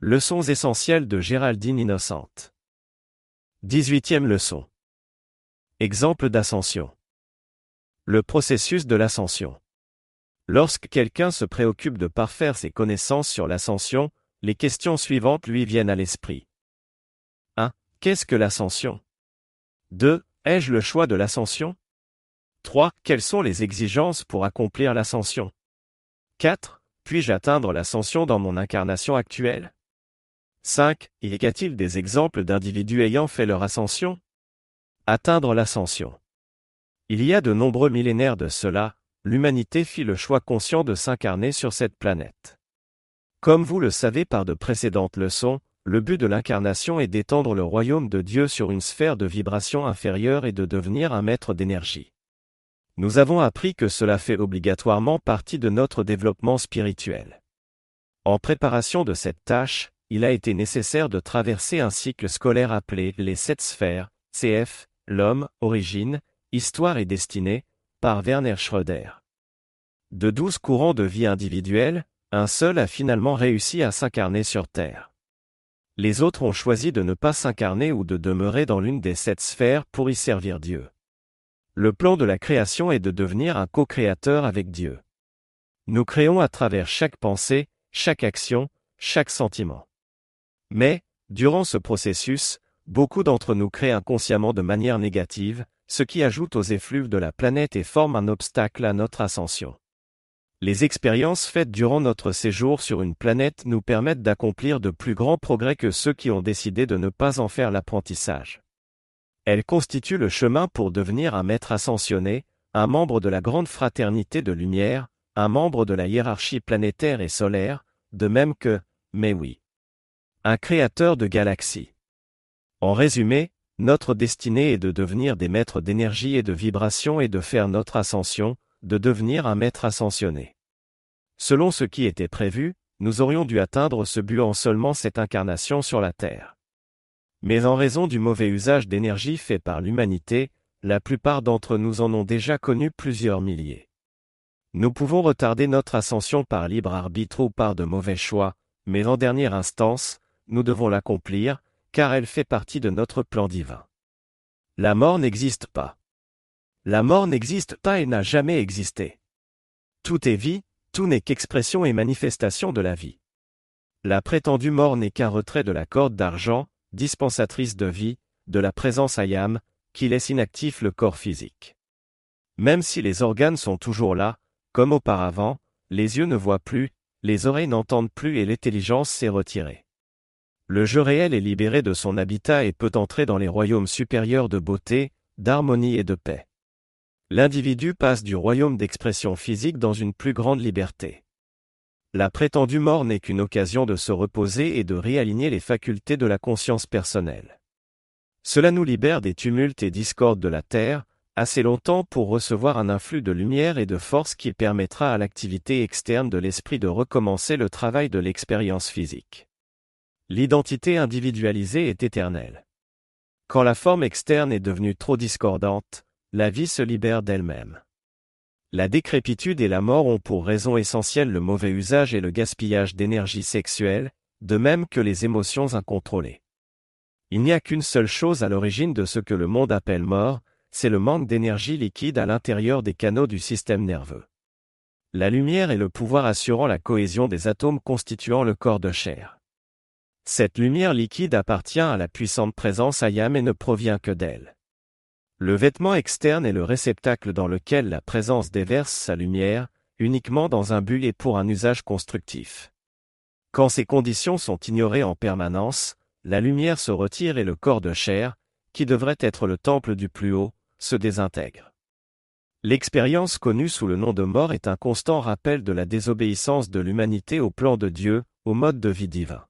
Leçons essentielles de Géraldine Innocente. 18e leçon. Exemple d'ascension. Le processus de l'ascension. Lorsque quelqu'un se préoccupe de parfaire ses connaissances sur l'ascension, les questions suivantes lui viennent à l'esprit. 1. Qu'est-ce que l'ascension? 2. Ai-je le choix de l'ascension? 3. Quelles sont les exigences pour accomplir l'ascension? 4. Puis-je atteindre l'ascension dans mon incarnation actuelle? 5. Y a-t-il des exemples d'individus ayant fait leur ascension Atteindre l'ascension. Il y a de nombreux millénaires de cela, l'humanité fit le choix conscient de s'incarner sur cette planète. Comme vous le savez par de précédentes leçons, le but de l'incarnation est d'étendre le royaume de Dieu sur une sphère de vibration inférieure et de devenir un maître d'énergie. Nous avons appris que cela fait obligatoirement partie de notre développement spirituel. En préparation de cette tâche, il a été nécessaire de traverser un cycle scolaire appelé les sept sphères, CF, l'homme, origine, histoire et destinée, par Werner Schröder. De douze courants de vie individuels, un seul a finalement réussi à s'incarner sur Terre. Les autres ont choisi de ne pas s'incarner ou de demeurer dans l'une des sept sphères pour y servir Dieu. Le plan de la création est de devenir un co-créateur avec Dieu. Nous créons à travers chaque pensée, chaque action, chaque sentiment. Mais, durant ce processus, beaucoup d'entre nous créent inconsciemment de manière négative, ce qui ajoute aux effluves de la planète et forme un obstacle à notre ascension. Les expériences faites durant notre séjour sur une planète nous permettent d'accomplir de plus grands progrès que ceux qui ont décidé de ne pas en faire l'apprentissage. Elles constituent le chemin pour devenir un maître ascensionné, un membre de la grande fraternité de lumière, un membre de la hiérarchie planétaire et solaire, de même que, mais oui, un créateur de galaxies. En résumé, notre destinée est de devenir des maîtres d'énergie et de vibration et de faire notre ascension, de devenir un maître ascensionné. Selon ce qui était prévu, nous aurions dû atteindre ce but en seulement cette incarnation sur la Terre. Mais en raison du mauvais usage d'énergie fait par l'humanité, la plupart d'entre nous en ont déjà connu plusieurs milliers. Nous pouvons retarder notre ascension par libre arbitre ou par de mauvais choix, mais en dernière instance, nous devons l'accomplir, car elle fait partie de notre plan divin. La mort n'existe pas. La mort n'existe pas et n'a jamais existé. Tout est vie, tout n'est qu'expression et manifestation de la vie. La prétendue mort n'est qu'un retrait de la corde d'argent, dispensatrice de vie, de la présence ayam, qui laisse inactif le corps physique. Même si les organes sont toujours là, comme auparavant, les yeux ne voient plus, les oreilles n'entendent plus et l'intelligence s'est retirée. Le jeu réel est libéré de son habitat et peut entrer dans les royaumes supérieurs de beauté, d'harmonie et de paix. L'individu passe du royaume d'expression physique dans une plus grande liberté. La prétendue mort n'est qu'une occasion de se reposer et de réaligner les facultés de la conscience personnelle. Cela nous libère des tumultes et discordes de la Terre, assez longtemps pour recevoir un influx de lumière et de force qui permettra à l'activité externe de l'esprit de recommencer le travail de l'expérience physique. L'identité individualisée est éternelle. Quand la forme externe est devenue trop discordante, la vie se libère d'elle-même. La décrépitude et la mort ont pour raison essentielle le mauvais usage et le gaspillage d'énergie sexuelle, de même que les émotions incontrôlées. Il n'y a qu'une seule chose à l'origine de ce que le monde appelle mort, c'est le manque d'énergie liquide à l'intérieur des canaux du système nerveux. La lumière est le pouvoir assurant la cohésion des atomes constituant le corps de chair. Cette lumière liquide appartient à la puissante présence Ayam et ne provient que d'elle. Le vêtement externe est le réceptacle dans lequel la présence déverse sa lumière, uniquement dans un but et pour un usage constructif. Quand ces conditions sont ignorées en permanence, la lumière se retire et le corps de chair, qui devrait être le temple du plus haut, se désintègre. L'expérience connue sous le nom de mort est un constant rappel de la désobéissance de l'humanité au plan de Dieu, au mode de vie divin.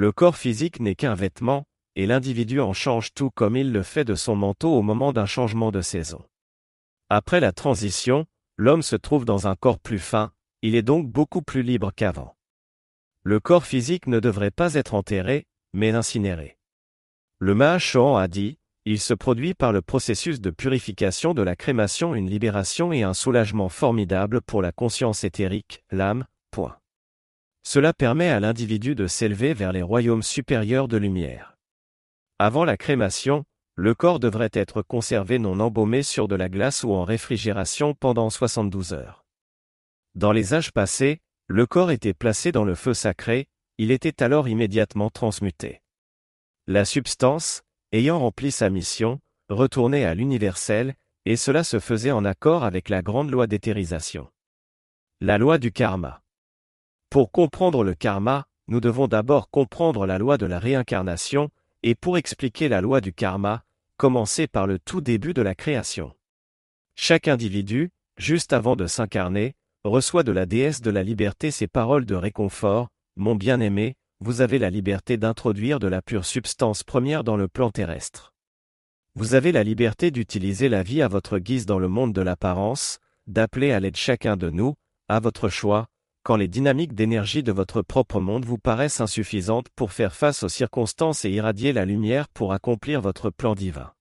Le corps physique n'est qu'un vêtement, et l'individu en change tout comme il le fait de son manteau au moment d'un changement de saison. Après la transition, l'homme se trouve dans un corps plus fin, il est donc beaucoup plus libre qu'avant. Le corps physique ne devrait pas être enterré, mais incinéré. Le Mahashohan a dit, il se produit par le processus de purification de la crémation une libération et un soulagement formidable pour la conscience éthérique, l'âme. Cela permet à l'individu de s'élever vers les royaumes supérieurs de lumière. Avant la crémation, le corps devrait être conservé non embaumé sur de la glace ou en réfrigération pendant 72 heures. Dans les âges passés, le corps était placé dans le feu sacré, il était alors immédiatement transmuté. La substance, ayant rempli sa mission, retournait à l'universel, et cela se faisait en accord avec la grande loi d'éthérisation. La loi du karma. Pour comprendre le karma, nous devons d'abord comprendre la loi de la réincarnation, et pour expliquer la loi du karma, commencer par le tout début de la création. Chaque individu, juste avant de s'incarner, reçoit de la déesse de la liberté ces paroles de réconfort, Mon bien-aimé, vous avez la liberté d'introduire de la pure substance première dans le plan terrestre. Vous avez la liberté d'utiliser la vie à votre guise dans le monde de l'apparence, d'appeler à l'aide chacun de nous, à votre choix, quand les dynamiques d'énergie de votre propre monde vous paraissent insuffisantes pour faire face aux circonstances et irradier la lumière pour accomplir votre plan divin.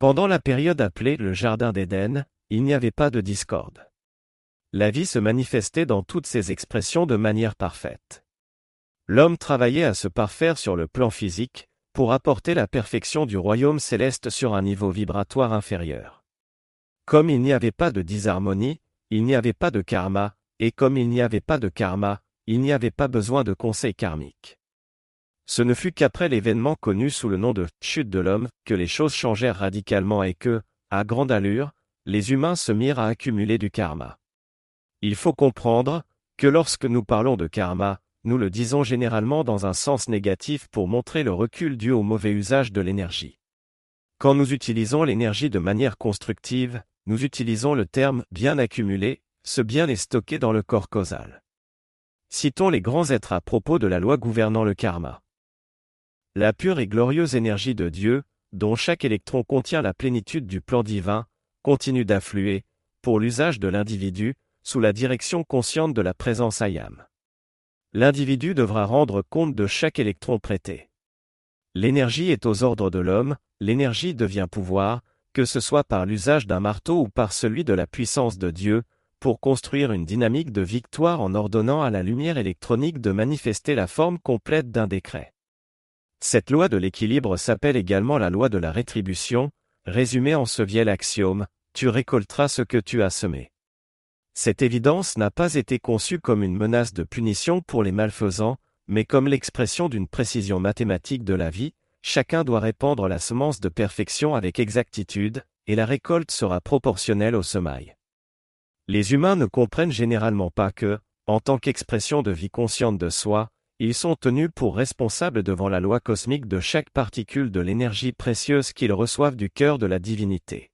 Pendant la période appelée le Jardin d'Éden, il n'y avait pas de discorde. La vie se manifestait dans toutes ses expressions de manière parfaite. L'homme travaillait à se parfaire sur le plan physique, pour apporter la perfection du royaume céleste sur un niveau vibratoire inférieur. Comme il n'y avait pas de disharmonie, il n'y avait pas de karma, et comme il n'y avait pas de karma, il n'y avait pas besoin de conseil karmique. Ce ne fut qu'après l'événement connu sous le nom de chute de l'homme que les choses changèrent radicalement et que, à grande allure, les humains se mirent à accumuler du karma. Il faut comprendre que lorsque nous parlons de karma, nous le disons généralement dans un sens négatif pour montrer le recul dû au mauvais usage de l'énergie. Quand nous utilisons l'énergie de manière constructive, nous utilisons le terme bien accumulé ce bien est stocké dans le corps causal. Citons les grands êtres à propos de la loi gouvernant le karma. La pure et glorieuse énergie de Dieu, dont chaque électron contient la plénitude du plan divin, continue d'affluer, pour l'usage de l'individu, sous la direction consciente de la présence ayam. L'individu devra rendre compte de chaque électron prêté. L'énergie est aux ordres de l'homme, l'énergie devient pouvoir, que ce soit par l'usage d'un marteau ou par celui de la puissance de Dieu, pour construire une dynamique de victoire en ordonnant à la lumière électronique de manifester la forme complète d'un décret. Cette loi de l'équilibre s'appelle également la loi de la rétribution, résumée en ce vieil axiome, tu récolteras ce que tu as semé. Cette évidence n'a pas été conçue comme une menace de punition pour les malfaisants, mais comme l'expression d'une précision mathématique de la vie, chacun doit répandre la semence de perfection avec exactitude, et la récolte sera proportionnelle au semail. Les humains ne comprennent généralement pas que, en tant qu'expression de vie consciente de soi, ils sont tenus pour responsables devant la loi cosmique de chaque particule de l'énergie précieuse qu'ils reçoivent du cœur de la divinité.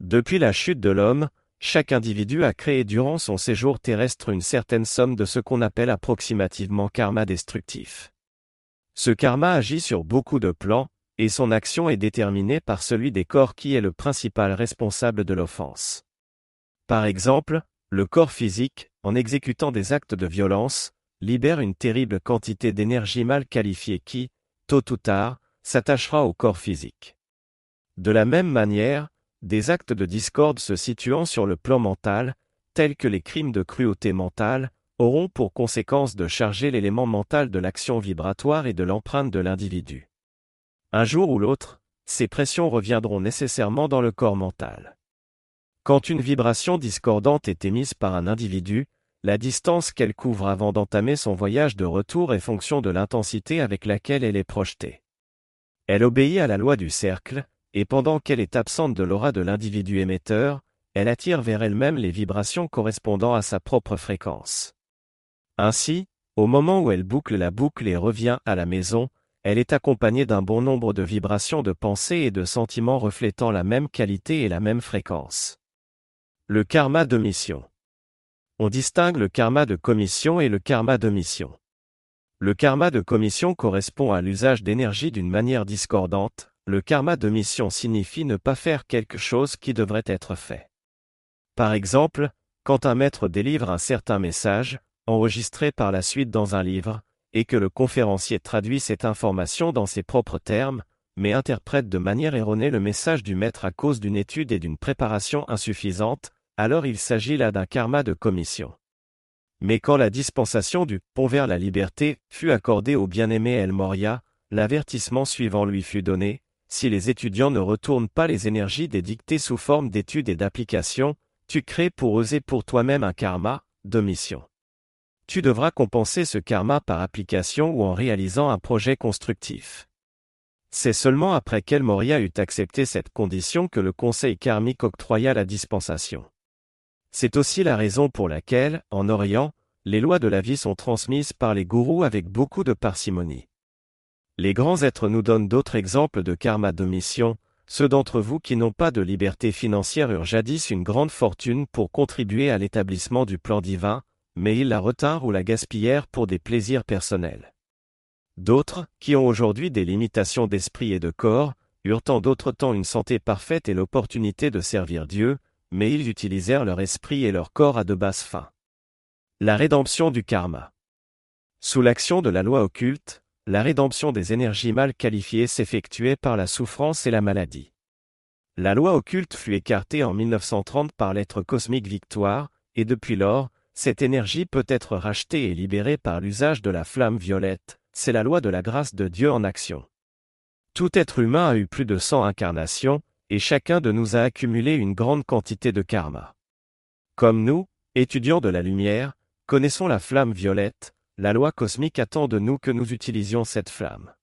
Depuis la chute de l'homme, chaque individu a créé durant son séjour terrestre une certaine somme de ce qu'on appelle approximativement karma destructif. Ce karma agit sur beaucoup de plans, et son action est déterminée par celui des corps qui est le principal responsable de l'offense. Par exemple, le corps physique, en exécutant des actes de violence, libère une terrible quantité d'énergie mal qualifiée qui, tôt ou tard, s'attachera au corps physique. De la même manière, des actes de discorde se situant sur le plan mental, tels que les crimes de cruauté mentale, auront pour conséquence de charger l'élément mental de l'action vibratoire et de l'empreinte de l'individu. Un jour ou l'autre, ces pressions reviendront nécessairement dans le corps mental. Quand une vibration discordante est émise par un individu, la distance qu'elle couvre avant d'entamer son voyage de retour est fonction de l'intensité avec laquelle elle est projetée. Elle obéit à la loi du cercle, et pendant qu'elle est absente de l'aura de l'individu émetteur, elle attire vers elle-même les vibrations correspondant à sa propre fréquence. Ainsi, au moment où elle boucle la boucle et revient à la maison, elle est accompagnée d'un bon nombre de vibrations de pensée et de sentiments reflétant la même qualité et la même fréquence. Le karma de mission. On distingue le karma de commission et le karma de mission. Le karma de commission correspond à l'usage d'énergie d'une manière discordante, le karma de mission signifie ne pas faire quelque chose qui devrait être fait. Par exemple, quand un maître délivre un certain message, enregistré par la suite dans un livre, et que le conférencier traduit cette information dans ses propres termes, mais interprète de manière erronée le message du maître à cause d'une étude et d'une préparation insuffisante, alors il s'agit là d'un karma de commission. Mais quand la dispensation du pont vers la liberté fut accordée au bien-aimé El Moria, l'avertissement suivant lui fut donné, si les étudiants ne retournent pas les énergies des dictées sous forme d'études et d'applications, tu crées pour et pour toi-même un karma, de mission. Tu devras compenser ce karma par application ou en réalisant un projet constructif. C'est seulement après qu'El Moria eut accepté cette condition que le conseil karmique octroya la dispensation. C'est aussi la raison pour laquelle, en Orient, les lois de la vie sont transmises par les gourous avec beaucoup de parcimonie. Les grands êtres nous donnent d'autres exemples de karma de mission, ceux d'entre vous qui n'ont pas de liberté financière eurent jadis une grande fortune pour contribuer à l'établissement du plan divin, mais ils la retinrent ou la gaspillèrent pour des plaisirs personnels. D'autres, qui ont aujourd'hui des limitations d'esprit et de corps, eurent en d'autres temps une santé parfaite et l'opportunité de servir Dieu, mais ils utilisèrent leur esprit et leur corps à de basses fins. La rédemption du karma. Sous l'action de la loi occulte, la rédemption des énergies mal qualifiées s'effectuait par la souffrance et la maladie. La loi occulte fut écartée en 1930 par l'être cosmique Victoire, et depuis lors, cette énergie peut être rachetée et libérée par l'usage de la flamme violette, c'est la loi de la grâce de Dieu en action. Tout être humain a eu plus de 100 incarnations, et chacun de nous a accumulé une grande quantité de karma. Comme nous, étudiants de la lumière, connaissons la flamme violette, la loi cosmique attend de nous que nous utilisions cette flamme.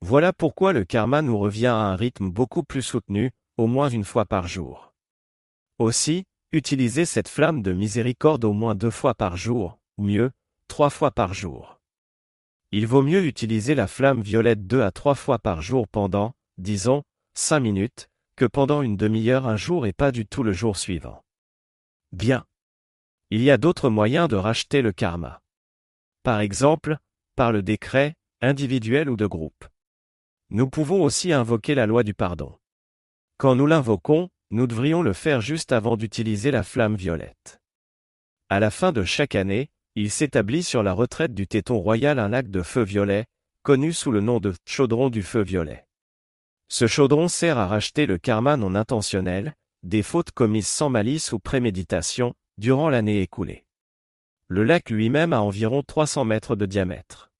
Voilà pourquoi le karma nous revient à un rythme beaucoup plus soutenu, au moins une fois par jour. Aussi, utilisez cette flamme de miséricorde au moins deux fois par jour, ou mieux, trois fois par jour. Il vaut mieux utiliser la flamme violette deux à trois fois par jour pendant, disons, cinq minutes, que pendant une demi-heure un jour et pas du tout le jour suivant. Bien. Il y a d'autres moyens de racheter le karma. Par exemple, par le décret, individuel ou de groupe. Nous pouvons aussi invoquer la loi du pardon. Quand nous l'invoquons, nous devrions le faire juste avant d'utiliser la flamme violette. À la fin de chaque année, il s'établit sur la retraite du téton royal un lac de feu violet, connu sous le nom de chaudron du feu violet. Ce chaudron sert à racheter le karma non intentionnel, des fautes commises sans malice ou préméditation, durant l'année écoulée. Le lac lui-même a environ 300 mètres de diamètre.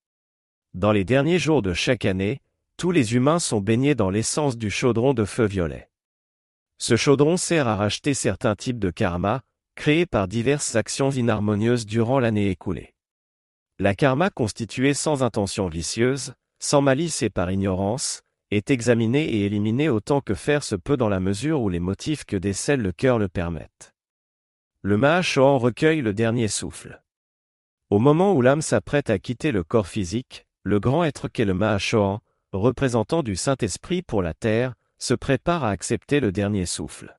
Dans les derniers jours de chaque année, tous les humains sont baignés dans l'essence du chaudron de feu violet. Ce chaudron sert à racheter certains types de karma, créés par diverses actions inharmonieuses durant l'année écoulée. La karma constituée sans intention vicieuse, sans malice et par ignorance, est examiné et éliminé autant que faire se peut dans la mesure où les motifs que décèle le cœur le permettent. Le Mahachohan recueille le dernier souffle. Au moment où l'âme s'apprête à quitter le corps physique, le grand être qu'est le Mahachohan, représentant du Saint-Esprit pour la terre, se prépare à accepter le dernier souffle.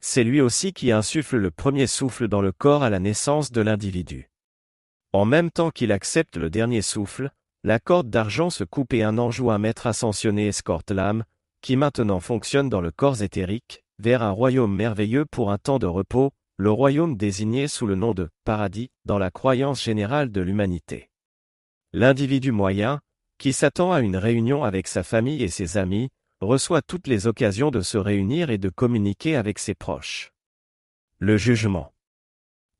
C'est lui aussi qui insuffle le premier souffle dans le corps à la naissance de l'individu. En même temps qu'il accepte le dernier souffle, la corde d'argent se coupe et un ange ou un maître ascensionné escorte l'âme, qui maintenant fonctionne dans le corps éthérique, vers un royaume merveilleux pour un temps de repos, le royaume désigné sous le nom de paradis dans la croyance générale de l'humanité. L'individu moyen, qui s'attend à une réunion avec sa famille et ses amis, reçoit toutes les occasions de se réunir et de communiquer avec ses proches. Le jugement.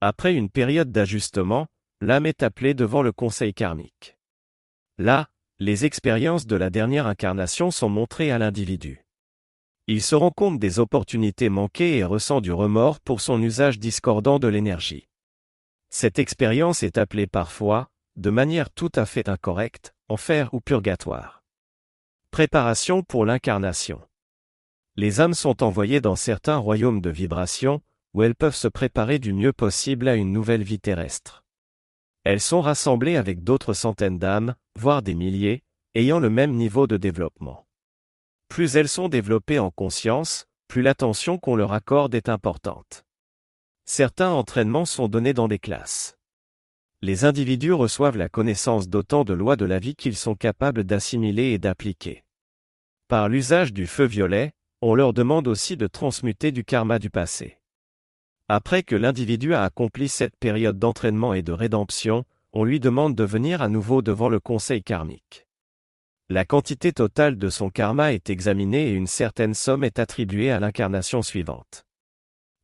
Après une période d'ajustement, l'âme est appelée devant le conseil karmique. Là, les expériences de la dernière incarnation sont montrées à l'individu. Il se rend compte des opportunités manquées et ressent du remords pour son usage discordant de l'énergie. Cette expérience est appelée parfois, de manière tout à fait incorrecte, enfer ou purgatoire. Préparation pour l'incarnation. Les âmes sont envoyées dans certains royaumes de vibration, où elles peuvent se préparer du mieux possible à une nouvelle vie terrestre. Elles sont rassemblées avec d'autres centaines d'âmes, voire des milliers, ayant le même niveau de développement. Plus elles sont développées en conscience, plus l'attention qu'on leur accorde est importante. Certains entraînements sont donnés dans des classes. Les individus reçoivent la connaissance d'autant de lois de la vie qu'ils sont capables d'assimiler et d'appliquer. Par l'usage du feu violet, on leur demande aussi de transmuter du karma du passé. Après que l'individu a accompli cette période d'entraînement et de rédemption, on lui demande de venir à nouveau devant le conseil karmique. La quantité totale de son karma est examinée et une certaine somme est attribuée à l'incarnation suivante.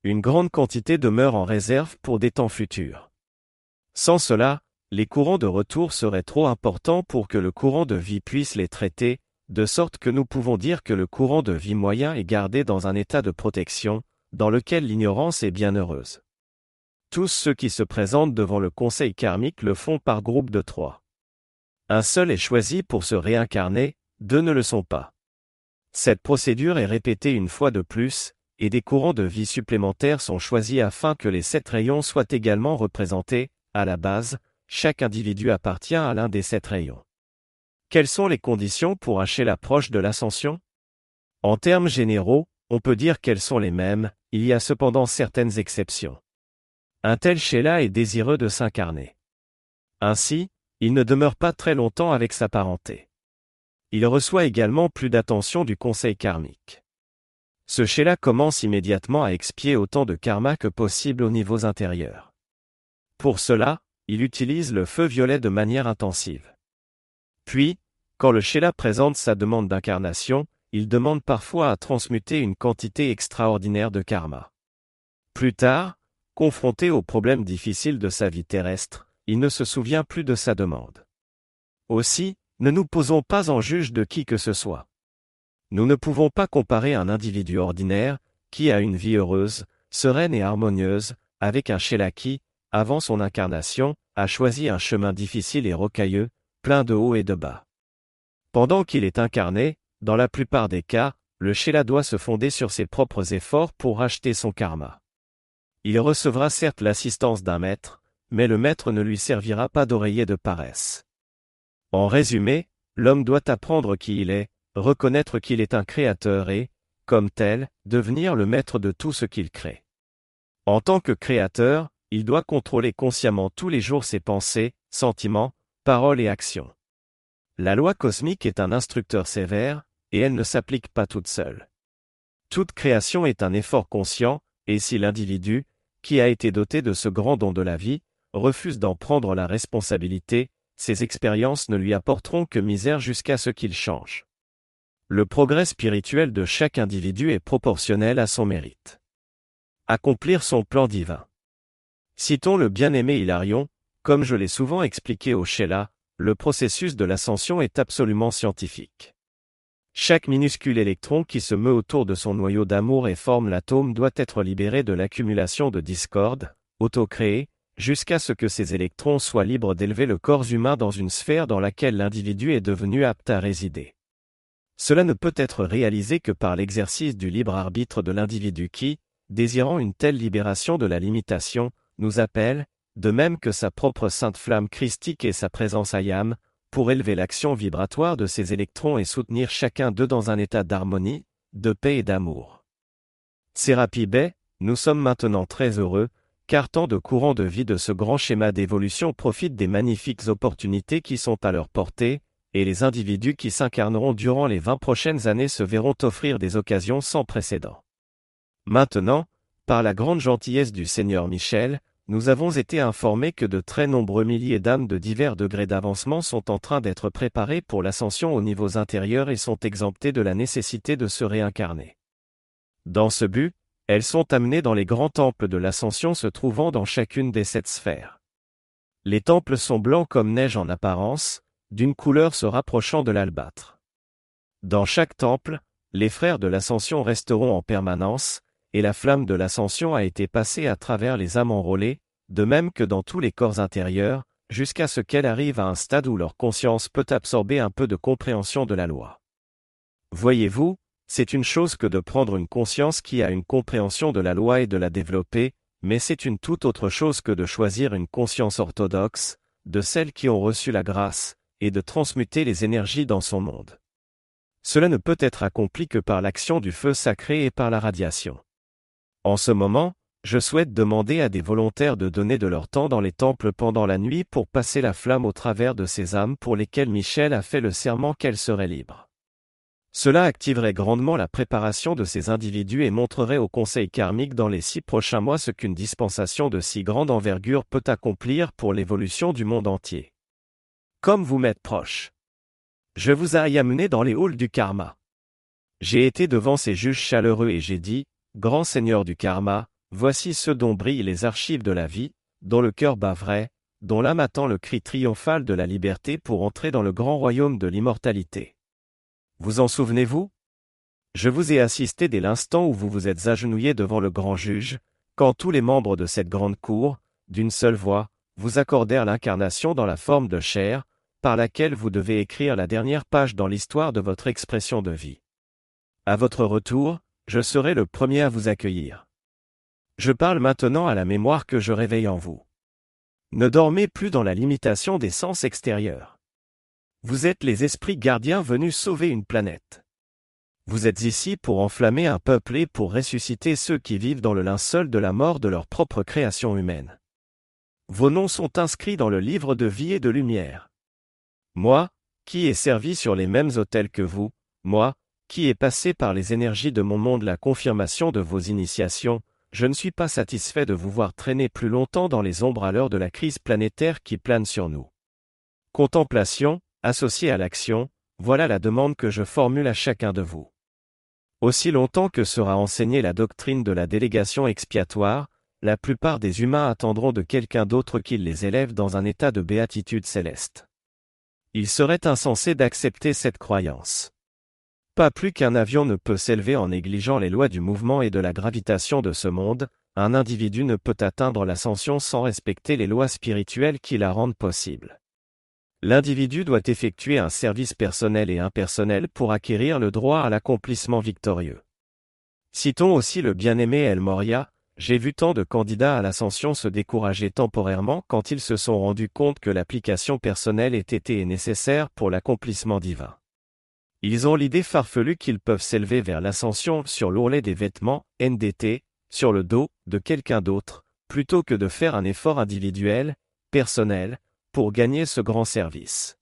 Une grande quantité demeure en réserve pour des temps futurs. Sans cela, les courants de retour seraient trop importants pour que le courant de vie puisse les traiter, de sorte que nous pouvons dire que le courant de vie moyen est gardé dans un état de protection, dans lequel l'ignorance est bien heureuse. Tous ceux qui se présentent devant le conseil karmique le font par groupe de trois. Un seul est choisi pour se réincarner, deux ne le sont pas. Cette procédure est répétée une fois de plus, et des courants de vie supplémentaires sont choisis afin que les sept rayons soient également représentés, à la base, chaque individu appartient à l'un des sept rayons. Quelles sont les conditions pour hacher l'approche de l'ascension? En termes généraux, on peut dire qu'elles sont les mêmes, il y a cependant certaines exceptions. Un tel Sheila est désireux de s'incarner. Ainsi, il ne demeure pas très longtemps avec sa parenté. Il reçoit également plus d'attention du conseil karmique. Ce Sheila commence immédiatement à expier autant de karma que possible aux niveaux intérieurs. Pour cela, il utilise le feu violet de manière intensive. Puis, quand le Sheila présente sa demande d'incarnation, il demande parfois à transmuter une quantité extraordinaire de karma. Plus tard, confronté aux problèmes difficiles de sa vie terrestre, il ne se souvient plus de sa demande. Aussi, ne nous posons pas en juge de qui que ce soit. Nous ne pouvons pas comparer un individu ordinaire, qui a une vie heureuse, sereine et harmonieuse, avec un Sheila qui, avant son incarnation, a choisi un chemin difficile et rocailleux, plein de hauts et de bas. Pendant qu'il est incarné, dans la plupart des cas, le Sheila doit se fonder sur ses propres efforts pour racheter son karma. Il recevra certes l'assistance d'un maître, mais le maître ne lui servira pas d'oreiller de paresse. En résumé, l'homme doit apprendre qui il est, reconnaître qu'il est un créateur et, comme tel, devenir le maître de tout ce qu'il crée. En tant que créateur, il doit contrôler consciemment tous les jours ses pensées, sentiments, paroles et actions. La loi cosmique est un instructeur sévère, et elle ne s'applique pas toute seule. Toute création est un effort conscient, et si l'individu, qui a été doté de ce grand don de la vie, refuse d'en prendre la responsabilité, ses expériences ne lui apporteront que misère jusqu'à ce qu'il change. Le progrès spirituel de chaque individu est proportionnel à son mérite. Accomplir son plan divin. Citons le bien-aimé Hilarion, comme je l'ai souvent expliqué au Sheila, le processus de l'ascension est absolument scientifique. Chaque minuscule électron qui se meut autour de son noyau d'amour et forme l'atome doit être libéré de l'accumulation de discorde, auto-créée, jusqu'à ce que ces électrons soient libres d'élever le corps humain dans une sphère dans laquelle l'individu est devenu apte à résider. Cela ne peut être réalisé que par l'exercice du libre arbitre de l'individu qui, désirant une telle libération de la limitation, nous appelle, de même que sa propre sainte flamme christique et sa présence ayam, pour élever l'action vibratoire de ces électrons et soutenir chacun d'eux dans un état d'harmonie, de paix et d'amour. Sérapi nous sommes maintenant très heureux, car tant de courants de vie de ce grand schéma d'évolution profitent des magnifiques opportunités qui sont à leur portée, et les individus qui s'incarneront durant les vingt prochaines années se verront offrir des occasions sans précédent. Maintenant, par la grande gentillesse du Seigneur Michel, nous avons été informés que de très nombreux milliers d'âmes de divers degrés d'avancement sont en train d'être préparées pour l'ascension aux niveaux intérieurs et sont exemptées de la nécessité de se réincarner. Dans ce but, elles sont amenées dans les grands temples de l'ascension se trouvant dans chacune des sept sphères. Les temples sont blancs comme neige en apparence, d'une couleur se rapprochant de l'albâtre. Dans chaque temple, les frères de l'ascension resteront en permanence, et la flamme de l'ascension a été passée à travers les âmes enrôlées, de même que dans tous les corps intérieurs, jusqu'à ce qu'elle arrive à un stade où leur conscience peut absorber un peu de compréhension de la loi. Voyez-vous, c'est une chose que de prendre une conscience qui a une compréhension de la loi et de la développer, mais c'est une toute autre chose que de choisir une conscience orthodoxe, de celles qui ont reçu la grâce, et de transmuter les énergies dans son monde. Cela ne peut être accompli que par l'action du feu sacré et par la radiation. En ce moment, je souhaite demander à des volontaires de donner de leur temps dans les temples pendant la nuit pour passer la flamme au travers de ces âmes pour lesquelles Michel a fait le serment qu'elles seraient libres. Cela activerait grandement la préparation de ces individus et montrerait au Conseil karmique dans les six prochains mois ce qu'une dispensation de si grande envergure peut accomplir pour l'évolution du monde entier. Comme vous m'êtes proche. Je vous ai amené dans les halls du karma. J'ai été devant ces juges chaleureux et j'ai dit, Grand Seigneur du karma, voici ceux dont brillent les archives de la vie, dont le cœur bat vrai, dont l'âme attend le cri triomphal de la liberté pour entrer dans le grand royaume de l'immortalité. Vous en souvenez-vous? Je vous ai assisté dès l'instant où vous vous êtes agenouillé devant le grand juge, quand tous les membres de cette grande cour, d'une seule voix, vous accordèrent l'incarnation dans la forme de chair, par laquelle vous devez écrire la dernière page dans l'histoire de votre expression de vie. À votre retour, je serai le premier à vous accueillir. Je parle maintenant à la mémoire que je réveille en vous. Ne dormez plus dans la limitation des sens extérieurs. Vous êtes les esprits gardiens venus sauver une planète. Vous êtes ici pour enflammer un peuple et pour ressusciter ceux qui vivent dans le linceul de la mort de leur propre création humaine. Vos noms sont inscrits dans le livre de vie et de lumière. Moi, qui ai servi sur les mêmes autels que vous, moi, qui ai passé par les énergies de mon monde la confirmation de vos initiations, je ne suis pas satisfait de vous voir traîner plus longtemps dans les ombres à l'heure de la crise planétaire qui plane sur nous. Contemplation, associée à l'action, voilà la demande que je formule à chacun de vous. Aussi longtemps que sera enseignée la doctrine de la délégation expiatoire, la plupart des humains attendront de quelqu'un d'autre qu'il les élève dans un état de béatitude céleste. Il serait insensé d'accepter cette croyance. Pas plus qu'un avion ne peut s'élever en négligeant les lois du mouvement et de la gravitation de ce monde, un individu ne peut atteindre l'ascension sans respecter les lois spirituelles qui la rendent possible. L'individu doit effectuer un service personnel et impersonnel pour acquérir le droit à l'accomplissement victorieux. Citons aussi le bien-aimé El Moria, j'ai vu tant de candidats à l'ascension se décourager temporairement quand ils se sont rendus compte que l'application personnelle était nécessaire pour l'accomplissement divin. Ils ont l'idée farfelue qu'ils peuvent s'élever vers l'ascension sur l'ourlet des vêtements, NDT, sur le dos, de quelqu'un d'autre, plutôt que de faire un effort individuel, personnel, pour gagner ce grand service.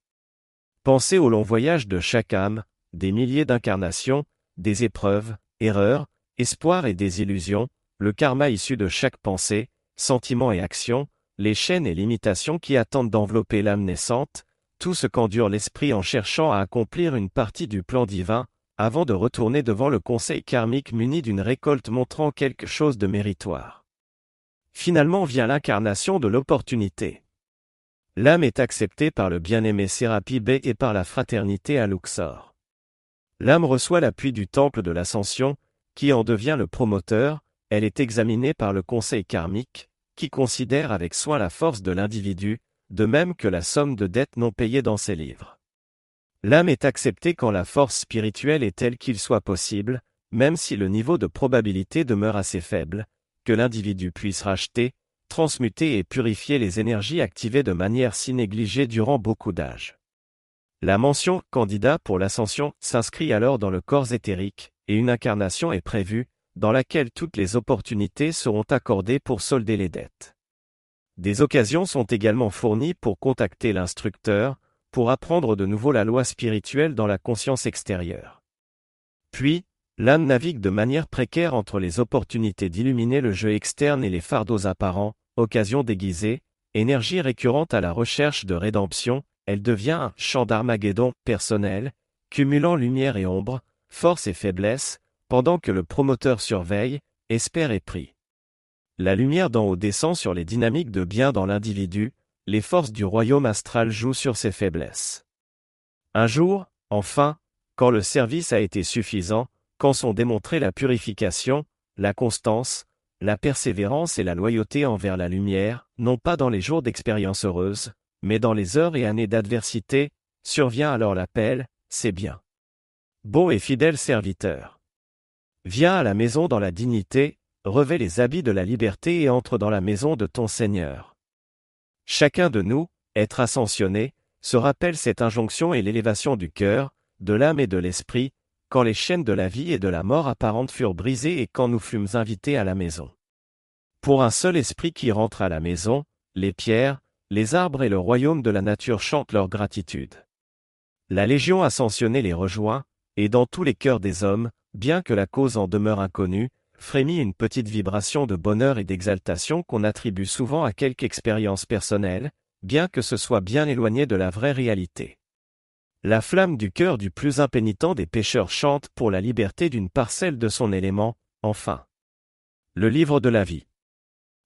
Pensez au long voyage de chaque âme, des milliers d'incarnations, des épreuves, erreurs, espoirs et désillusions, le karma issu de chaque pensée, sentiment et action, les chaînes et limitations qui attendent d'envelopper l'âme naissante, tout ce qu'endure l'esprit en cherchant à accomplir une partie du plan divin, avant de retourner devant le conseil karmique muni d'une récolte montrant quelque chose de méritoire. Finalement vient l'incarnation de l'opportunité. L'âme est acceptée par le bien-aimé Sérapi Bey et par la fraternité à Luxor. L'âme reçoit l'appui du temple de l'ascension, qui en devient le promoteur, elle est examinée par le conseil karmique, qui considère avec soin la force de l'individu, de même que la somme de dettes non payées dans ses livres. L'âme est acceptée quand la force spirituelle est telle qu'il soit possible, même si le niveau de probabilité demeure assez faible, que l'individu puisse racheter, transmuter et purifier les énergies activées de manière si négligée durant beaucoup d'âges. La mention candidat pour l'ascension s'inscrit alors dans le corps éthérique, et une incarnation est prévue, dans laquelle toutes les opportunités seront accordées pour solder les dettes. Des occasions sont également fournies pour contacter l'instructeur, pour apprendre de nouveau la loi spirituelle dans la conscience extérieure. Puis, l'âme navigue de manière précaire entre les opportunités d'illuminer le jeu externe et les fardeaux apparents, occasions déguisées, énergie récurrente à la recherche de rédemption, elle devient un champ d'Armageddon personnel, cumulant lumière et ombre, force et faiblesse, pendant que le promoteur surveille, espère et prie. La lumière d'en haut descend sur les dynamiques de bien dans l'individu, les forces du royaume astral jouent sur ses faiblesses. Un jour, enfin, quand le service a été suffisant, quand sont démontrées la purification, la constance, la persévérance et la loyauté envers la lumière, non pas dans les jours d'expérience heureuse, mais dans les heures et années d'adversité, survient alors l'appel, c'est bien. Bon et fidèle serviteur. Viens à la maison dans la dignité, revêt les habits de la liberté et entre dans la maison de ton Seigneur. Chacun de nous, être ascensionné, se rappelle cette injonction et l'élévation du cœur, de l'âme et de l'esprit, quand les chaînes de la vie et de la mort apparentes furent brisées et quand nous fûmes invités à la maison. Pour un seul esprit qui rentre à la maison, les pierres, les arbres et le royaume de la nature chantent leur gratitude. La Légion ascensionnée les rejoint, et dans tous les cœurs des hommes, bien que la cause en demeure inconnue, frémit une petite vibration de bonheur et d'exaltation qu'on attribue souvent à quelque expérience personnelle, bien que ce soit bien éloigné de la vraie réalité. La flamme du cœur du plus impénitent des pécheurs chante pour la liberté d'une parcelle de son élément, enfin. Le livre de la vie.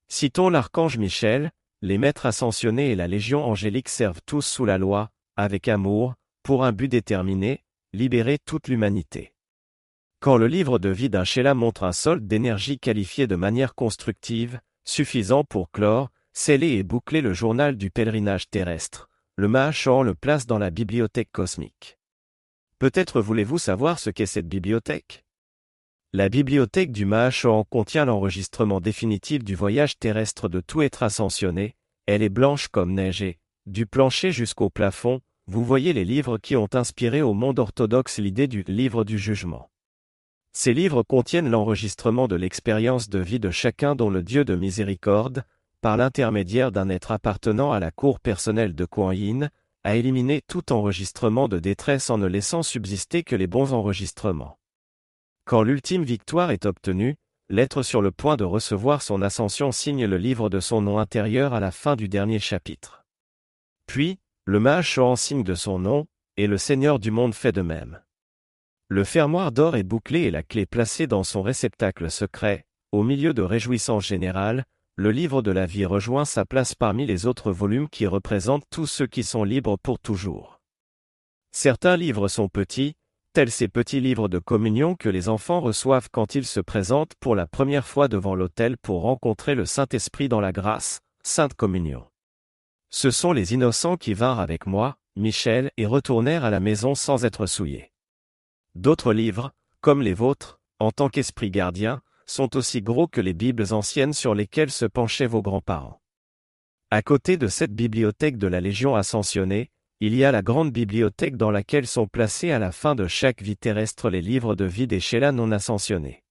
Citons l'archange Michel, les maîtres ascensionnés et la légion angélique servent tous sous la loi, avec amour, pour un but déterminé, libérer toute l'humanité. Quand le livre de vie d'un Sheila montre un solde d'énergie qualifié de manière constructive, suffisant pour clore, sceller et boucler le journal du pèlerinage terrestre, le Mahashohan le place dans la bibliothèque cosmique. Peut-être voulez-vous savoir ce qu'est cette bibliothèque? La bibliothèque du Mahashohan contient l'enregistrement définitif du voyage terrestre de tout être ascensionné, elle est blanche comme neige et, du plancher jusqu'au plafond, vous voyez les livres qui ont inspiré au monde orthodoxe l'idée du livre du jugement. Ces livres contiennent l'enregistrement de l'expérience de vie de chacun dont le Dieu de miséricorde, par l'intermédiaire d'un être appartenant à la cour personnelle de Kuan Yin, a éliminé tout enregistrement de détresse en ne laissant subsister que les bons enregistrements. Quand l'ultime victoire est obtenue, l'être sur le point de recevoir son ascension signe le livre de son nom intérieur à la fin du dernier chapitre. Puis, le mage en signe de son nom, et le Seigneur du monde fait de même. Le fermoir d'or est bouclé et la clé placée dans son réceptacle secret, au milieu de réjouissances générales, le livre de la vie rejoint sa place parmi les autres volumes qui représentent tous ceux qui sont libres pour toujours. Certains livres sont petits, tels ces petits livres de communion que les enfants reçoivent quand ils se présentent pour la première fois devant l'autel pour rencontrer le Saint-Esprit dans la grâce, Sainte Communion. Ce sont les innocents qui vinrent avec moi, Michel, et retournèrent à la maison sans être souillés. D'autres livres, comme les vôtres, en tant qu'esprit gardien, sont aussi gros que les Bibles anciennes sur lesquelles se penchaient vos grands-parents. À côté de cette bibliothèque de la Légion ascensionnée, il y a la grande bibliothèque dans laquelle sont placés à la fin de chaque vie terrestre les livres de vie des Sheila non ascensionnés.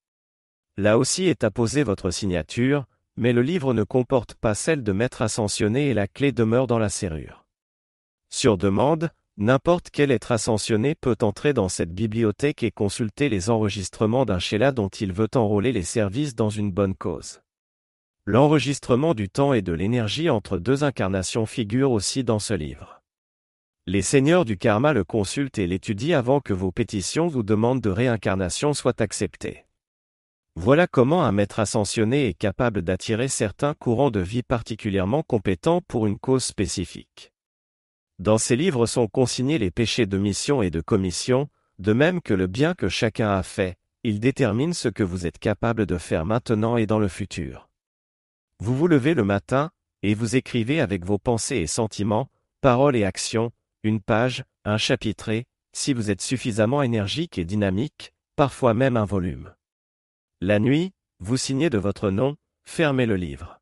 Là aussi est apposée votre signature, mais le livre ne comporte pas celle de maître ascensionné et la clé demeure dans la serrure. Sur demande, N'importe quel être ascensionné peut entrer dans cette bibliothèque et consulter les enregistrements d'un Sheila dont il veut enrôler les services dans une bonne cause. L'enregistrement du temps et de l'énergie entre deux incarnations figure aussi dans ce livre. Les seigneurs du karma le consultent et l'étudient avant que vos pétitions ou demandes de réincarnation soient acceptées. Voilà comment un maître ascensionné est capable d'attirer certains courants de vie particulièrement compétents pour une cause spécifique. Dans ces livres sont consignés les péchés de mission et de commission, de même que le bien que chacun a fait, il détermine ce que vous êtes capable de faire maintenant et dans le futur. Vous vous levez le matin, et vous écrivez avec vos pensées et sentiments, paroles et actions, une page, un chapitré, si vous êtes suffisamment énergique et dynamique, parfois même un volume. La nuit, vous signez de votre nom, fermez le livre.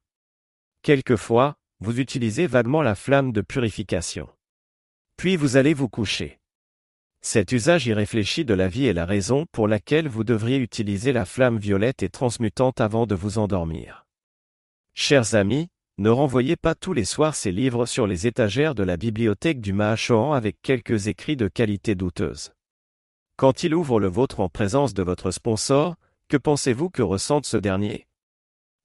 Quelquefois, vous utilisez vaguement la flamme de purification. Puis vous allez vous coucher. Cet usage irréfléchi de la vie est la raison pour laquelle vous devriez utiliser la flamme violette et transmutante avant de vous endormir. Chers amis, ne renvoyez pas tous les soirs ces livres sur les étagères de la bibliothèque du Mahachohan avec quelques écrits de qualité douteuse. Quand il ouvre le vôtre en présence de votre sponsor, que pensez-vous que ressente ce dernier?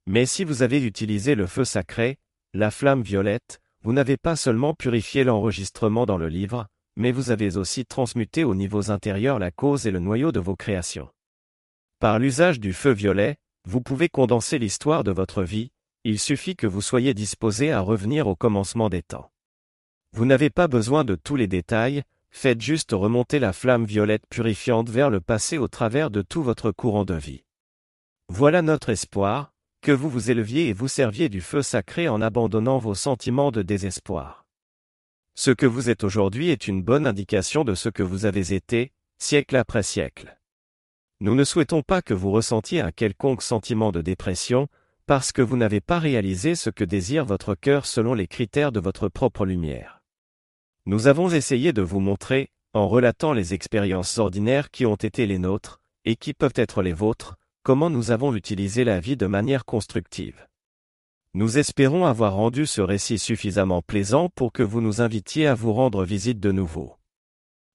Mais si vous avez utilisé le feu sacré, la flamme violette, vous n'avez pas seulement purifié l'enregistrement dans le livre, mais vous avez aussi transmuté aux niveaux intérieurs la cause et le noyau de vos créations. Par l'usage du feu violet, vous pouvez condenser l'histoire de votre vie, il suffit que vous soyez disposé à revenir au commencement des temps. Vous n'avez pas besoin de tous les détails, faites juste remonter la flamme violette purifiante vers le passé au travers de tout votre courant de vie. Voilà notre espoir, que vous vous éleviez et vous serviez du feu sacré en abandonnant vos sentiments de désespoir. Ce que vous êtes aujourd'hui est une bonne indication de ce que vous avez été, siècle après siècle. Nous ne souhaitons pas que vous ressentiez un quelconque sentiment de dépression, parce que vous n'avez pas réalisé ce que désire votre cœur selon les critères de votre propre lumière. Nous avons essayé de vous montrer, en relatant les expériences ordinaires qui ont été les nôtres, et qui peuvent être les vôtres, comment nous avons utilisé la vie de manière constructive. Nous espérons avoir rendu ce récit suffisamment plaisant pour que vous nous invitiez à vous rendre visite de nouveau.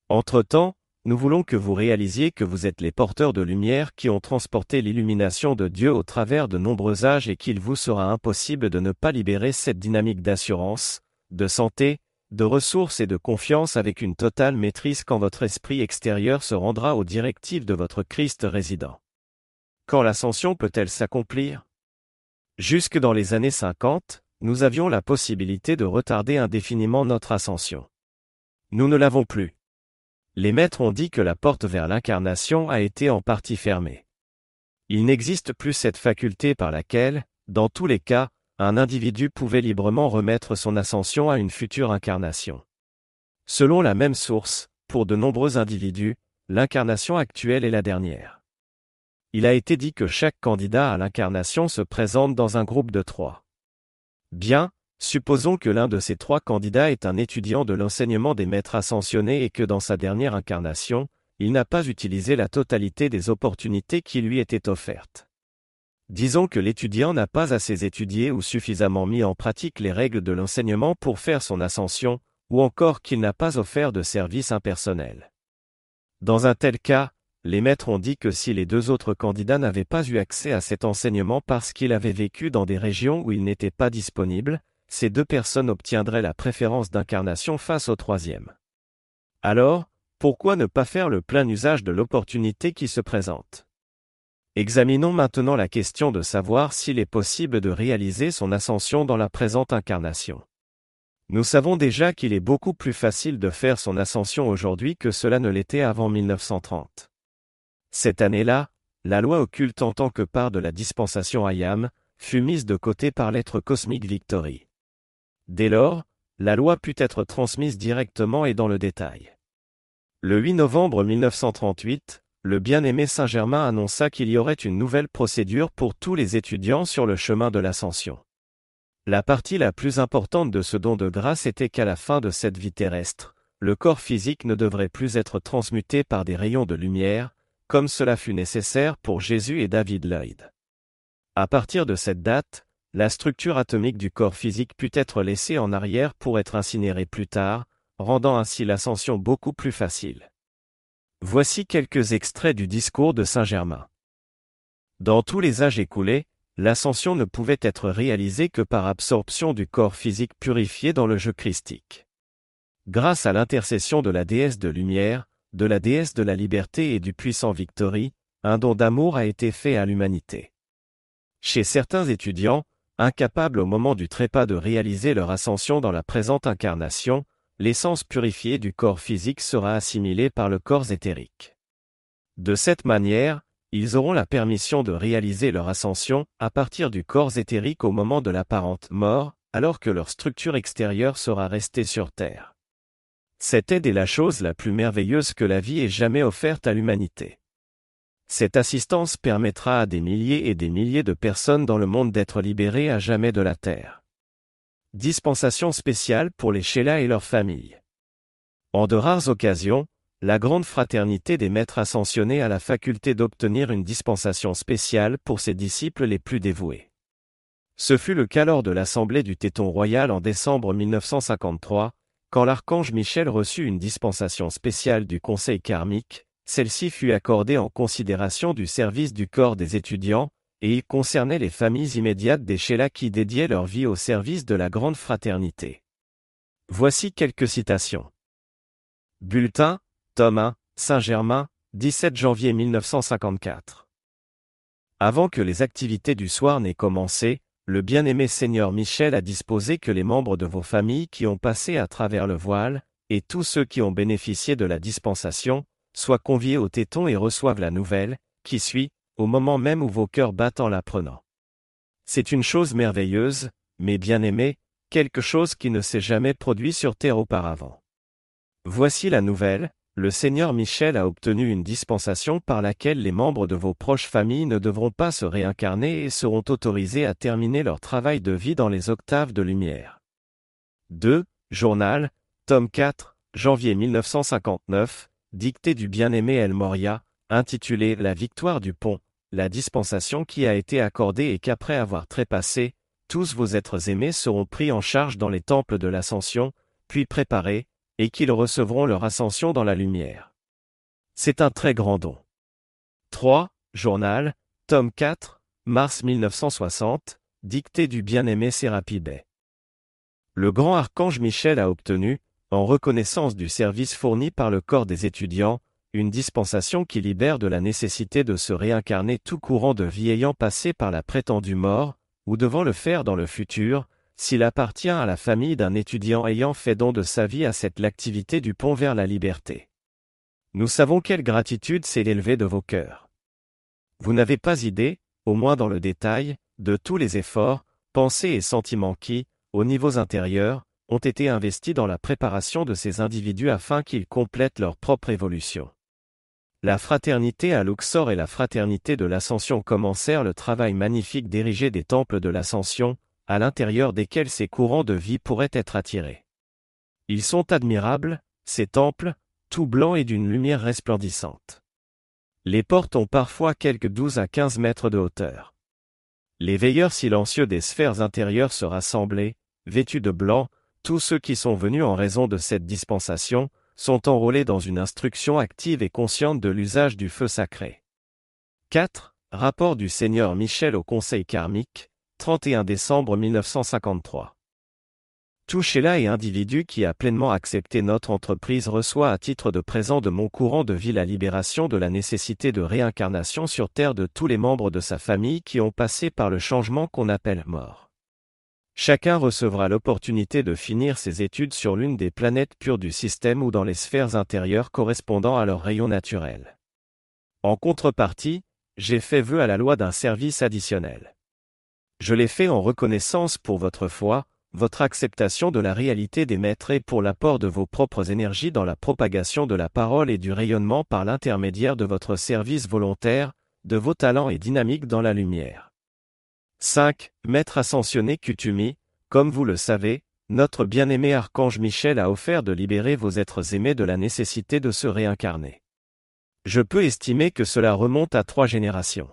Entre-temps, nous voulons que vous réalisiez que vous êtes les porteurs de lumière qui ont transporté l'illumination de Dieu au travers de nombreux âges et qu'il vous sera impossible de ne pas libérer cette dynamique d'assurance, de santé, de ressources et de confiance avec une totale maîtrise quand votre esprit extérieur se rendra aux directives de votre Christ résident. Quand l'ascension peut-elle s'accomplir? Jusque dans les années 50, nous avions la possibilité de retarder indéfiniment notre ascension. Nous ne l'avons plus. Les maîtres ont dit que la porte vers l'incarnation a été en partie fermée. Il n'existe plus cette faculté par laquelle, dans tous les cas, un individu pouvait librement remettre son ascension à une future incarnation. Selon la même source, pour de nombreux individus, l'incarnation actuelle est la dernière. Il a été dit que chaque candidat à l'incarnation se présente dans un groupe de trois. Bien, supposons que l'un de ces trois candidats est un étudiant de l'enseignement des maîtres ascensionnés et que dans sa dernière incarnation, il n'a pas utilisé la totalité des opportunités qui lui étaient offertes. Disons que l'étudiant n'a pas assez étudié ou suffisamment mis en pratique les règles de l'enseignement pour faire son ascension, ou encore qu'il n'a pas offert de service impersonnel. Dans un tel cas, les maîtres ont dit que si les deux autres candidats n'avaient pas eu accès à cet enseignement parce qu'ils avaient vécu dans des régions où il n'était pas disponible, ces deux personnes obtiendraient la préférence d'incarnation face au troisième. Alors, pourquoi ne pas faire le plein usage de l'opportunité qui se présente? Examinons maintenant la question de savoir s'il est possible de réaliser son ascension dans la présente incarnation. Nous savons déjà qu'il est beaucoup plus facile de faire son ascension aujourd'hui que cela ne l'était avant 1930. Cette année-là, la loi occulte en tant que part de la dispensation Ayam, fut mise de côté par l'être cosmique Victory. Dès lors, la loi put être transmise directement et dans le détail. Le 8 novembre 1938, le bien-aimé Saint-Germain annonça qu'il y aurait une nouvelle procédure pour tous les étudiants sur le chemin de l'ascension. La partie la plus importante de ce don de grâce était qu'à la fin de cette vie terrestre, le corps physique ne devrait plus être transmuté par des rayons de lumière, comme cela fut nécessaire pour Jésus et David Lloyd. À partir de cette date, la structure atomique du corps physique put être laissée en arrière pour être incinérée plus tard, rendant ainsi l'ascension beaucoup plus facile. Voici quelques extraits du discours de Saint Germain. Dans tous les âges écoulés, l'ascension ne pouvait être réalisée que par absorption du corps physique purifié dans le jeu christique. Grâce à l'intercession de la déesse de lumière, de la déesse de la liberté et du puissant Victory, un don d'amour a été fait à l'humanité. Chez certains étudiants, incapables au moment du trépas de réaliser leur ascension dans la présente incarnation, l'essence purifiée du corps physique sera assimilée par le corps éthérique. De cette manière, ils auront la permission de réaliser leur ascension à partir du corps éthérique au moment de l'apparente mort, alors que leur structure extérieure sera restée sur Terre. Cette aide est la chose la plus merveilleuse que la vie ait jamais offerte à l'humanité. Cette assistance permettra à des milliers et des milliers de personnes dans le monde d'être libérées à jamais de la Terre. Dispensation spéciale pour les Sheila et leurs familles. En de rares occasions, la grande fraternité des maîtres ascensionnés a la faculté d'obtenir une dispensation spéciale pour ses disciples les plus dévoués. Ce fut le cas lors de l'Assemblée du Téton Royal en décembre 1953, quand l'archange Michel reçut une dispensation spéciale du Conseil karmique, celle-ci fut accordée en considération du service du corps des étudiants, et il concernait les familles immédiates des Sheila qui dédiaient leur vie au service de la grande fraternité. Voici quelques citations. Bulletin, Tome Saint-Germain, 17 janvier 1954. Avant que les activités du soir n'aient commencé, le bien-aimé Seigneur Michel a disposé que les membres de vos familles qui ont passé à travers le voile, et tous ceux qui ont bénéficié de la dispensation, soient conviés au téton et reçoivent la nouvelle, qui suit, au moment même où vos cœurs battent en l'apprenant. C'est une chose merveilleuse, mais bien aimée, quelque chose qui ne s'est jamais produit sur terre auparavant. Voici la nouvelle, le Seigneur Michel a obtenu une dispensation par laquelle les membres de vos proches familles ne devront pas se réincarner et seront autorisés à terminer leur travail de vie dans les octaves de lumière. 2. Journal, tome 4, janvier 1959, dictée du bien-aimé El Moria, intitulé La victoire du pont, la dispensation qui a été accordée et qu'après avoir trépassé, tous vos êtres aimés seront pris en charge dans les temples de l'ascension, puis préparés, et qu'ils recevront leur ascension dans la lumière. C'est un très grand don. 3. Journal, tome 4, mars 1960, dictée du bien-aimé Sérapi Le grand archange Michel a obtenu, en reconnaissance du service fourni par le corps des étudiants, une dispensation qui libère de la nécessité de se réincarner tout courant de vie ayant passé par la prétendue mort, ou devant le faire dans le futur, s'il appartient à la famille d'un étudiant ayant fait don de sa vie à cette l'activité du pont vers la liberté. Nous savons quelle gratitude s'est élevée de vos cœurs. Vous n'avez pas idée, au moins dans le détail, de tous les efforts, pensées et sentiments qui, aux niveaux intérieurs, ont été investis dans la préparation de ces individus afin qu'ils complètent leur propre évolution. La fraternité à Luxor et la fraternité de l'Ascension commencèrent le travail magnifique d'ériger des temples de l'Ascension, à l'intérieur desquels ces courants de vie pourraient être attirés. Ils sont admirables, ces temples, tout blancs et d'une lumière resplendissante. Les portes ont parfois quelques 12 à 15 mètres de hauteur. Les veilleurs silencieux des sphères intérieures se rassemblaient, vêtus de blanc, tous ceux qui sont venus en raison de cette dispensation, sont enrôlés dans une instruction active et consciente de l'usage du feu sacré. 4. Rapport du Seigneur Michel au Conseil karmique, 31 décembre 1953. Tout Sheila et individu qui a pleinement accepté notre entreprise reçoit à titre de présent de mon courant de vie la libération de la nécessité de réincarnation sur Terre de tous les membres de sa famille qui ont passé par le changement qu'on appelle mort. Chacun recevra l'opportunité de finir ses études sur l'une des planètes pures du système ou dans les sphères intérieures correspondant à leur rayon naturel. En contrepartie, j'ai fait vœu à la loi d'un service additionnel. Je l'ai fait en reconnaissance pour votre foi, votre acceptation de la réalité des maîtres et pour l'apport de vos propres énergies dans la propagation de la parole et du rayonnement par l'intermédiaire de votre service volontaire, de vos talents et dynamiques dans la lumière. 5. Maître ascensionné Kutumi, comme vous le savez, notre bien-aimé archange Michel a offert de libérer vos êtres aimés de la nécessité de se réincarner. Je peux estimer que cela remonte à trois générations.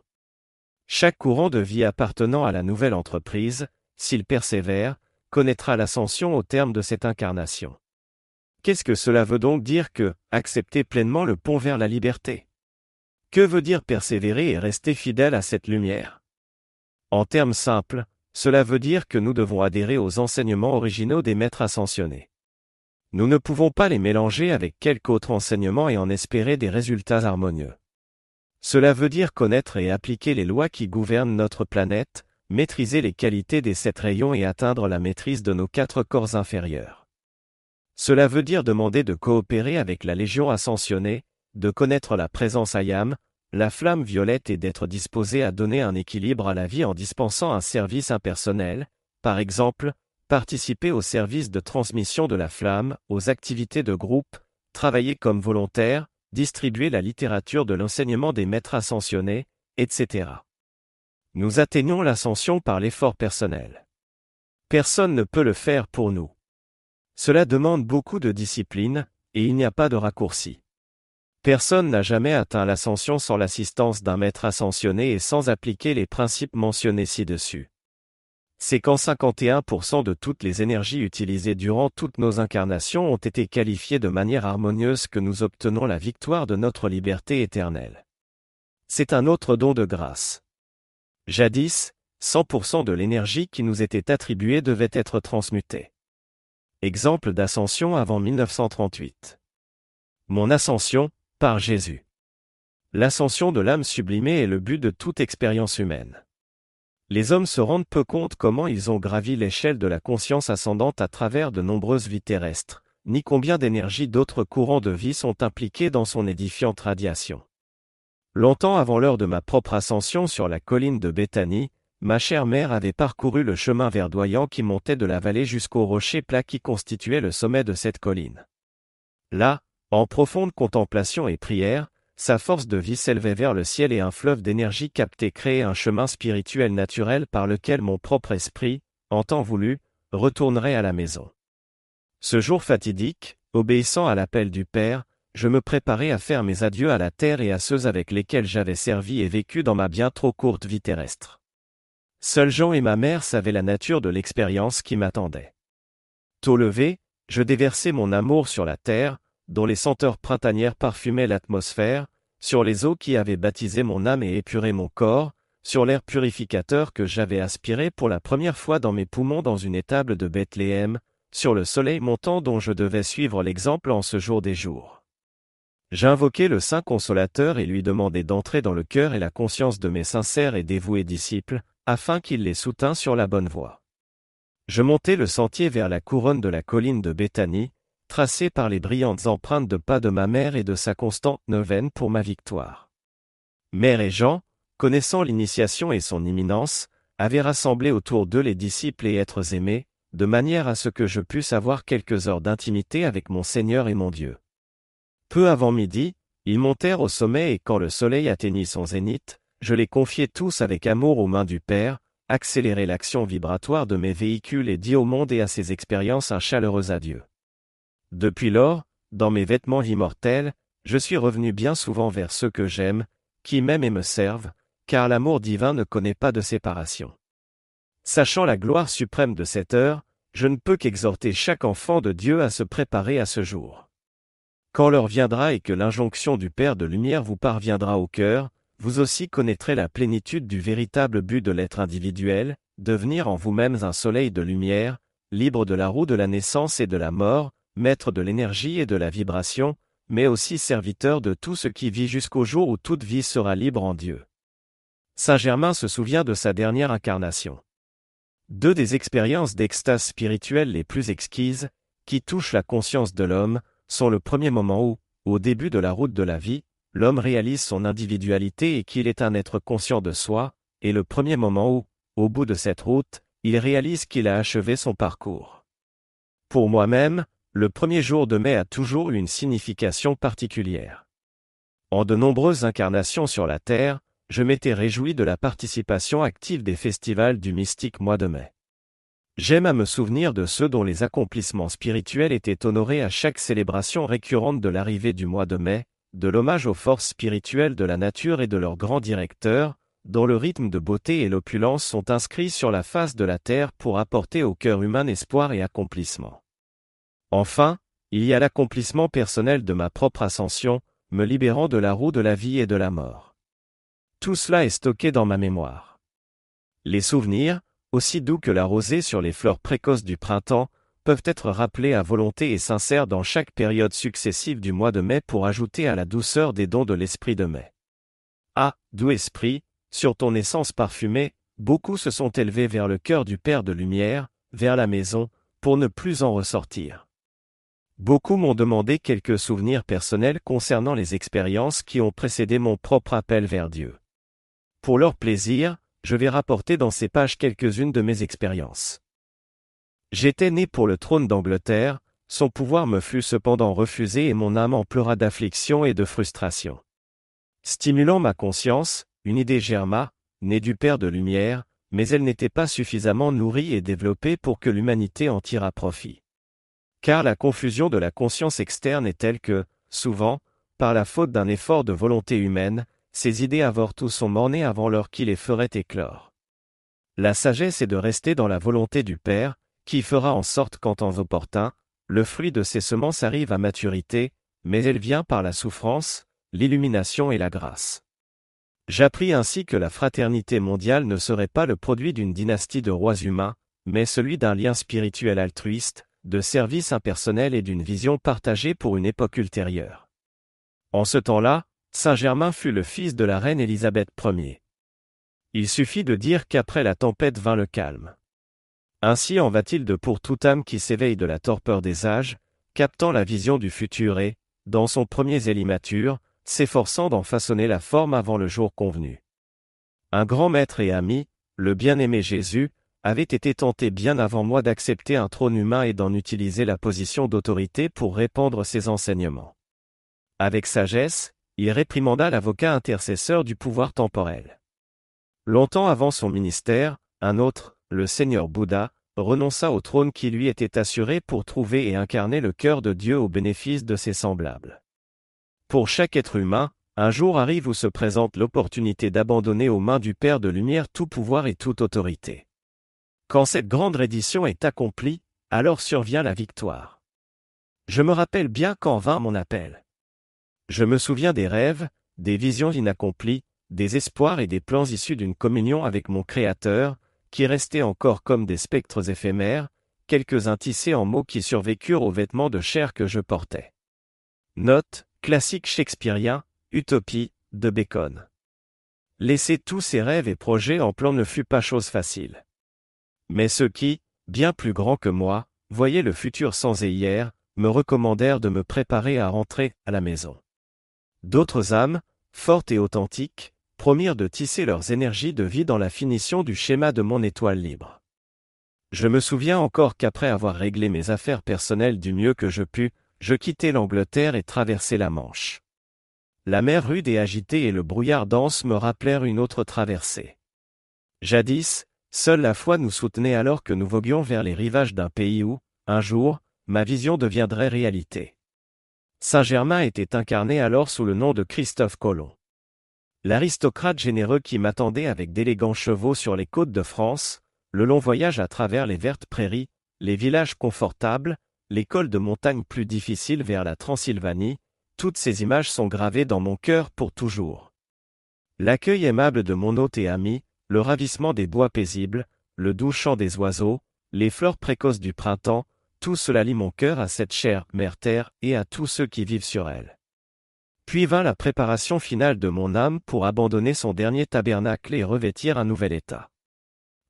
Chaque courant de vie appartenant à la nouvelle entreprise, s'il persévère, connaîtra l'ascension au terme de cette incarnation. Qu'est-ce que cela veut donc dire que, accepter pleinement le pont vers la liberté? Que veut dire persévérer et rester fidèle à cette lumière? En termes simples, cela veut dire que nous devons adhérer aux enseignements originaux des maîtres ascensionnés. Nous ne pouvons pas les mélanger avec quelque autre enseignement et en espérer des résultats harmonieux. Cela veut dire connaître et appliquer les lois qui gouvernent notre planète, maîtriser les qualités des sept rayons et atteindre la maîtrise de nos quatre corps inférieurs. Cela veut dire demander de coopérer avec la Légion ascensionnée, de connaître la présence Ayam, la flamme violette est d'être disposé à donner un équilibre à la vie en dispensant un service impersonnel, par exemple, participer au service de transmission de la flamme, aux activités de groupe, travailler comme volontaire, distribuer la littérature de l'enseignement des maîtres ascensionnés, etc. Nous atteignons l'ascension par l'effort personnel. Personne ne peut le faire pour nous. Cela demande beaucoup de discipline, et il n'y a pas de raccourci. Personne n'a jamais atteint l'ascension sans l'assistance d'un maître ascensionné et sans appliquer les principes mentionnés ci-dessus. C'est quand 51% de toutes les énergies utilisées durant toutes nos incarnations ont été qualifiées de manière harmonieuse que nous obtenons la victoire de notre liberté éternelle. C'est un autre don de grâce. Jadis, 100% de l'énergie qui nous était attribuée devait être transmutée. Exemple d'ascension avant 1938. Mon ascension, par Jésus. L'ascension de l'âme sublimée est le but de toute expérience humaine. Les hommes se rendent peu compte comment ils ont gravi l'échelle de la conscience ascendante à travers de nombreuses vies terrestres, ni combien d'énergie d'autres courants de vie sont impliqués dans son édifiante radiation. Longtemps avant l'heure de ma propre ascension sur la colline de Béthanie, ma chère mère avait parcouru le chemin verdoyant qui montait de la vallée jusqu'au rocher plat qui constituait le sommet de cette colline. Là, en profonde contemplation et prière, sa force de vie s'élevait vers le ciel et un fleuve d'énergie captée créait un chemin spirituel naturel par lequel mon propre esprit, en temps voulu, retournerait à la maison. Ce jour fatidique, obéissant à l'appel du Père, je me préparais à faire mes adieux à la terre et à ceux avec lesquels j'avais servi et vécu dans ma bien trop courte vie terrestre. Seuls Jean et ma mère savaient la nature de l'expérience qui m'attendait. Tôt levé, je déversai mon amour sur la terre, dont les senteurs printanières parfumaient l'atmosphère, sur les eaux qui avaient baptisé mon âme et épuré mon corps, sur l'air purificateur que j'avais aspiré pour la première fois dans mes poumons dans une étable de Bethléem, sur le soleil montant dont je devais suivre l'exemple en ce jour des jours. J'invoquai le Saint Consolateur et lui demandai d'entrer dans le cœur et la conscience de mes sincères et dévoués disciples, afin qu'il les soutint sur la bonne voie. Je montai le sentier vers la couronne de la colline de Béthanie, tracé par les brillantes empreintes de pas de ma mère et de sa constante neuvaine pour ma victoire. Mère et Jean, connaissant l'initiation et son imminence, avaient rassemblé autour d'eux les disciples et êtres aimés, de manière à ce que je puisse avoir quelques heures d'intimité avec mon Seigneur et mon Dieu. Peu avant midi, ils montèrent au sommet et quand le soleil atteignit son zénith, je les confiai tous avec amour aux mains du Père, accélérai l'action vibratoire de mes véhicules et dis au monde et à ses expériences un chaleureux adieu. Depuis lors, dans mes vêtements immortels, je suis revenu bien souvent vers ceux que j'aime, qui m'aiment et me servent, car l'amour divin ne connaît pas de séparation. Sachant la gloire suprême de cette heure, je ne peux qu'exhorter chaque enfant de Dieu à se préparer à ce jour. Quand l'heure viendra et que l'injonction du Père de lumière vous parviendra au cœur, vous aussi connaîtrez la plénitude du véritable but de l'être individuel, devenir en vous-mêmes un soleil de lumière, libre de la roue de la naissance et de la mort, maître de l'énergie et de la vibration, mais aussi serviteur de tout ce qui vit jusqu'au jour où toute vie sera libre en Dieu. Saint Germain se souvient de sa dernière incarnation. Deux des expériences d'extase spirituelle les plus exquises, qui touchent la conscience de l'homme, sont le premier moment où, au début de la route de la vie, l'homme réalise son individualité et qu'il est un être conscient de soi, et le premier moment où, au bout de cette route, il réalise qu'il a achevé son parcours. Pour moi-même, le premier jour de mai a toujours une signification particulière. En de nombreuses incarnations sur la Terre, je m'étais réjoui de la participation active des festivals du mystique mois de mai. J'aime à me souvenir de ceux dont les accomplissements spirituels étaient honorés à chaque célébration récurrente de l'arrivée du mois de mai, de l'hommage aux forces spirituelles de la nature et de leurs grands directeurs, dont le rythme de beauté et l'opulence sont inscrits sur la face de la terre pour apporter au cœur humain espoir et accomplissement. Enfin, il y a l'accomplissement personnel de ma propre ascension, me libérant de la roue de la vie et de la mort. Tout cela est stocké dans ma mémoire. Les souvenirs, aussi doux que la rosée sur les fleurs précoces du printemps, peuvent être rappelés à volonté et sincères dans chaque période successive du mois de mai pour ajouter à la douceur des dons de l'esprit de mai. Ah, doux esprit, sur ton essence parfumée, beaucoup se sont élevés vers le cœur du Père de lumière, vers la maison, pour ne plus en ressortir. Beaucoup m'ont demandé quelques souvenirs personnels concernant les expériences qui ont précédé mon propre appel vers Dieu. Pour leur plaisir, je vais rapporter dans ces pages quelques-unes de mes expériences. J'étais né pour le trône d'Angleterre, son pouvoir me fut cependant refusé et mon âme en pleura d'affliction et de frustration. Stimulant ma conscience, une idée germa, née du Père de lumière, mais elle n'était pas suffisamment nourrie et développée pour que l'humanité en tirât profit. Car la confusion de la conscience externe est telle que, souvent, par la faute d'un effort de volonté humaine, ces idées avortent ou sont mornées avant l'heure qui les ferait éclore. La sagesse est de rester dans la volonté du Père, qui fera en sorte qu'en temps opportun, le fruit de ces semences arrive à maturité, mais elle vient par la souffrance, l'illumination et la grâce. J'appris ainsi que la fraternité mondiale ne serait pas le produit d'une dynastie de rois humains, mais celui d'un lien spirituel altruiste, de service impersonnel et d'une vision partagée pour une époque ultérieure. En ce temps-là, Saint Germain fut le fils de la reine Élisabeth Ier. Il suffit de dire qu'après la tempête vint le calme. Ainsi en va-t-il de pour toute âme qui s'éveille de la torpeur des âges, captant la vision du futur et, dans son premier zèle immature, s'efforçant d'en façonner la forme avant le jour convenu. Un grand maître et ami, le bien-aimé Jésus, avait été tenté bien avant moi d'accepter un trône humain et d'en utiliser la position d'autorité pour répandre ses enseignements. Avec sagesse, il réprimanda l'avocat intercesseur du pouvoir temporel. Longtemps avant son ministère, un autre, le Seigneur Bouddha, renonça au trône qui lui était assuré pour trouver et incarner le cœur de Dieu au bénéfice de ses semblables. Pour chaque être humain, un jour arrive où se présente l'opportunité d'abandonner aux mains du Père de lumière tout pouvoir et toute autorité. Quand cette grande reddition est accomplie, alors survient la victoire. Je me rappelle bien quand vint mon appel. Je me souviens des rêves, des visions inaccomplies, des espoirs et des plans issus d'une communion avec mon Créateur, qui restaient encore comme des spectres éphémères, quelques-uns tissés en mots qui survécurent aux vêtements de chair que je portais. Note, classique shakespearien, Utopie, de Bacon. Laisser tous ces rêves et projets en plan ne fut pas chose facile. Mais ceux qui, bien plus grands que moi, voyaient le futur sans et hier, me recommandèrent de me préparer à rentrer à la maison. D'autres âmes, fortes et authentiques, promirent de tisser leurs énergies de vie dans la finition du schéma de mon étoile libre. Je me souviens encore qu'après avoir réglé mes affaires personnelles du mieux que je pus, je quittai l'Angleterre et traversai la Manche. La mer rude et agitée et le brouillard dense me rappelèrent une autre traversée. Jadis, seule la foi nous soutenait alors que nous voguions vers les rivages d'un pays où, un jour, ma vision deviendrait réalité. Saint-Germain était incarné alors sous le nom de Christophe Colomb. L'aristocrate généreux qui m'attendait avec d'élégants chevaux sur les côtes de France, le long voyage à travers les vertes prairies, les villages confortables, les cols de montagne plus difficiles vers la Transylvanie, toutes ces images sont gravées dans mon cœur pour toujours. L'accueil aimable de mon hôte et ami, le ravissement des bois paisibles, le doux chant des oiseaux, les fleurs précoces du printemps, tout cela lie mon cœur à cette chère mère terre et à tous ceux qui vivent sur elle. Puis vint la préparation finale de mon âme pour abandonner son dernier tabernacle et revêtir un nouvel état.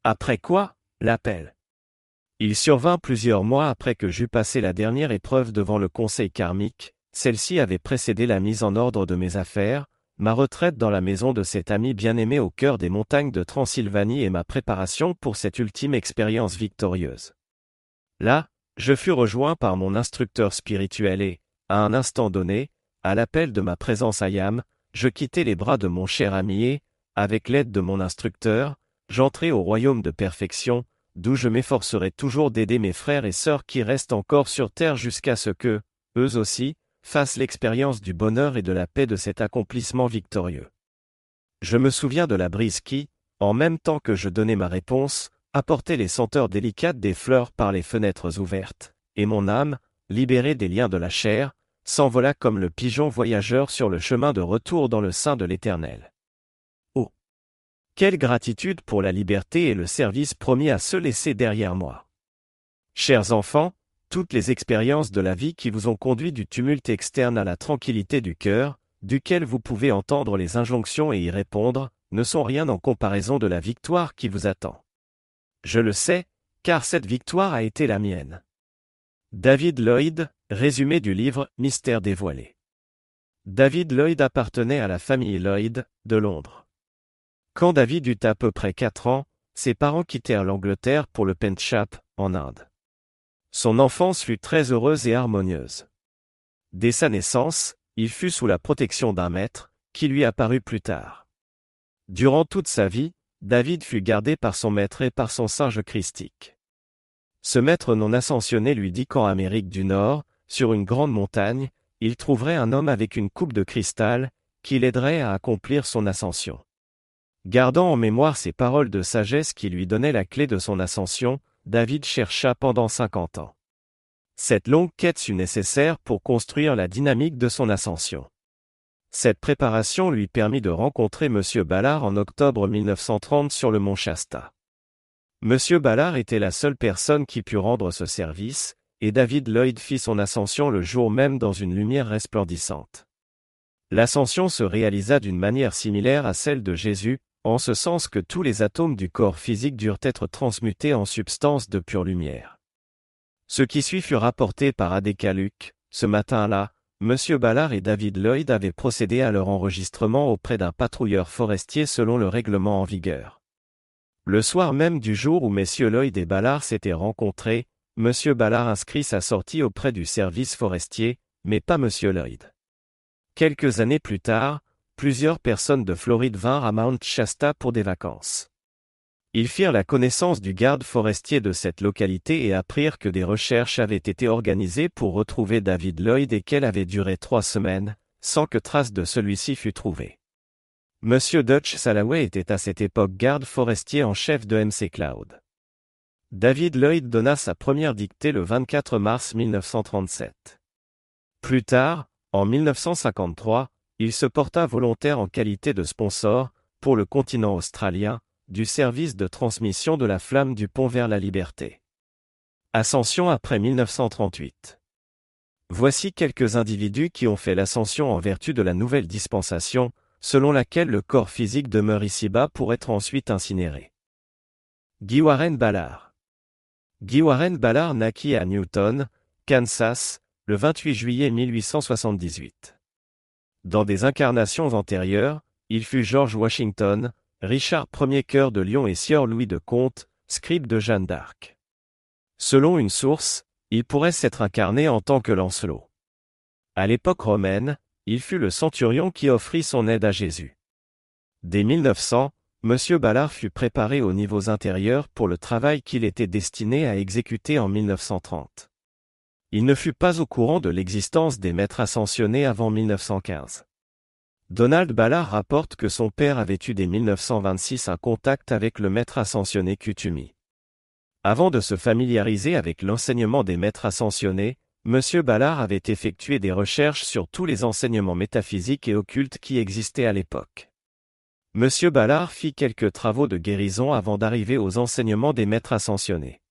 Après quoi, l'appel. Il survint plusieurs mois après que j'eus passé la dernière épreuve devant le conseil karmique, celle-ci avait précédé la mise en ordre de mes affaires, ma retraite dans la maison de cet ami bien-aimé au cœur des montagnes de Transylvanie et ma préparation pour cette ultime expérience victorieuse. Là, je fus rejoint par mon instructeur spirituel et, à un instant donné, à l'appel de ma présence à Yam, je quittai les bras de mon cher ami et, avec l'aide de mon instructeur, j'entrai au royaume de perfection, d'où je m'efforcerai toujours d'aider mes frères et sœurs qui restent encore sur terre jusqu'à ce que, eux aussi, fassent l'expérience du bonheur et de la paix de cet accomplissement victorieux. Je me souviens de la brise qui, en même temps que je donnais ma réponse, apportait les senteurs délicates des fleurs par les fenêtres ouvertes, et mon âme, libérée des liens de la chair, s'envola comme le pigeon voyageur sur le chemin de retour dans le sein de l'Éternel. Quelle gratitude pour la liberté et le service promis à se laisser derrière moi. Chers enfants, toutes les expériences de la vie qui vous ont conduit du tumulte externe à la tranquillité du cœur, duquel vous pouvez entendre les injonctions et y répondre, ne sont rien en comparaison de la victoire qui vous attend. Je le sais, car cette victoire a été la mienne. David Lloyd, résumé du livre Mystère dévoilé. David Lloyd appartenait à la famille Lloyd, de Londres. Quand David eut à peu près quatre ans, ses parents quittèrent l'Angleterre pour le Pendchap, en Inde. Son enfance fut très heureuse et harmonieuse. Dès sa naissance, il fut sous la protection d'un maître, qui lui apparut plus tard. Durant toute sa vie, David fut gardé par son maître et par son singe christique. Ce maître non ascensionné lui dit qu'en Amérique du Nord, sur une grande montagne, il trouverait un homme avec une coupe de cristal, qui l'aiderait à accomplir son ascension. Gardant en mémoire ces paroles de sagesse qui lui donnaient la clé de son ascension, David chercha pendant cinquante ans. Cette longue quête fut nécessaire pour construire la dynamique de son ascension. Cette préparation lui permit de rencontrer M. Ballard en octobre 1930 sur le mont Shasta. M. Ballard était la seule personne qui put rendre ce service, et David Lloyd fit son ascension le jour même dans une lumière resplendissante. L'ascension se réalisa d'une manière similaire à celle de Jésus, en ce sens que tous les atomes du corps physique durent être transmutés en substance de pure lumière. Ce qui suit fut rapporté par Adécaluc, ce matin-là, M. Ballard et David Lloyd avaient procédé à leur enregistrement auprès d'un patrouilleur forestier selon le règlement en vigueur. Le soir même du jour où messieurs Lloyd et Ballard s'étaient rencontrés, M. Ballard inscrit sa sortie auprès du service forestier, mais pas M. Lloyd. Quelques années plus tard, plusieurs personnes de Floride vinrent à Mount Shasta pour des vacances. Ils firent la connaissance du garde forestier de cette localité et apprirent que des recherches avaient été organisées pour retrouver David Lloyd et qu'elles avaient duré trois semaines, sans que trace de celui-ci fût trouvée. Monsieur Dutch Salaway était à cette époque garde forestier en chef de MC Cloud. David Lloyd donna sa première dictée le 24 mars 1937. Plus tard, en 1953, il se porta volontaire en qualité de sponsor, pour le continent australien, du service de transmission de la flamme du pont vers la liberté. Ascension après 1938. Voici quelques individus qui ont fait l'ascension en vertu de la nouvelle dispensation, selon laquelle le corps physique demeure ici-bas pour être ensuite incinéré. Guy Warren Ballard. Guy Warren Ballard naquit à Newton, Kansas, le 28 juillet 1878. Dans des incarnations antérieures, il fut George Washington, Richard Ier cœur de Lyon et Sieur Louis de Comte, scribe de Jeanne d'Arc. Selon une source, il pourrait s'être incarné en tant que Lancelot. À l'époque romaine, il fut le centurion qui offrit son aide à Jésus. Dès 1900, M. Ballard fut préparé aux niveaux intérieurs pour le travail qu'il était destiné à exécuter en 1930. Il ne fut pas au courant de l'existence des maîtres ascensionnés avant 1915. Donald Ballard rapporte que son père avait eu dès 1926 un contact avec le maître ascensionné Kutumi. Avant de se familiariser avec l'enseignement des maîtres ascensionnés, M. Ballard avait effectué des recherches sur tous les enseignements métaphysiques et occultes qui existaient à l'époque. M. Ballard fit quelques travaux de guérison avant d'arriver aux enseignements des maîtres ascensionnés.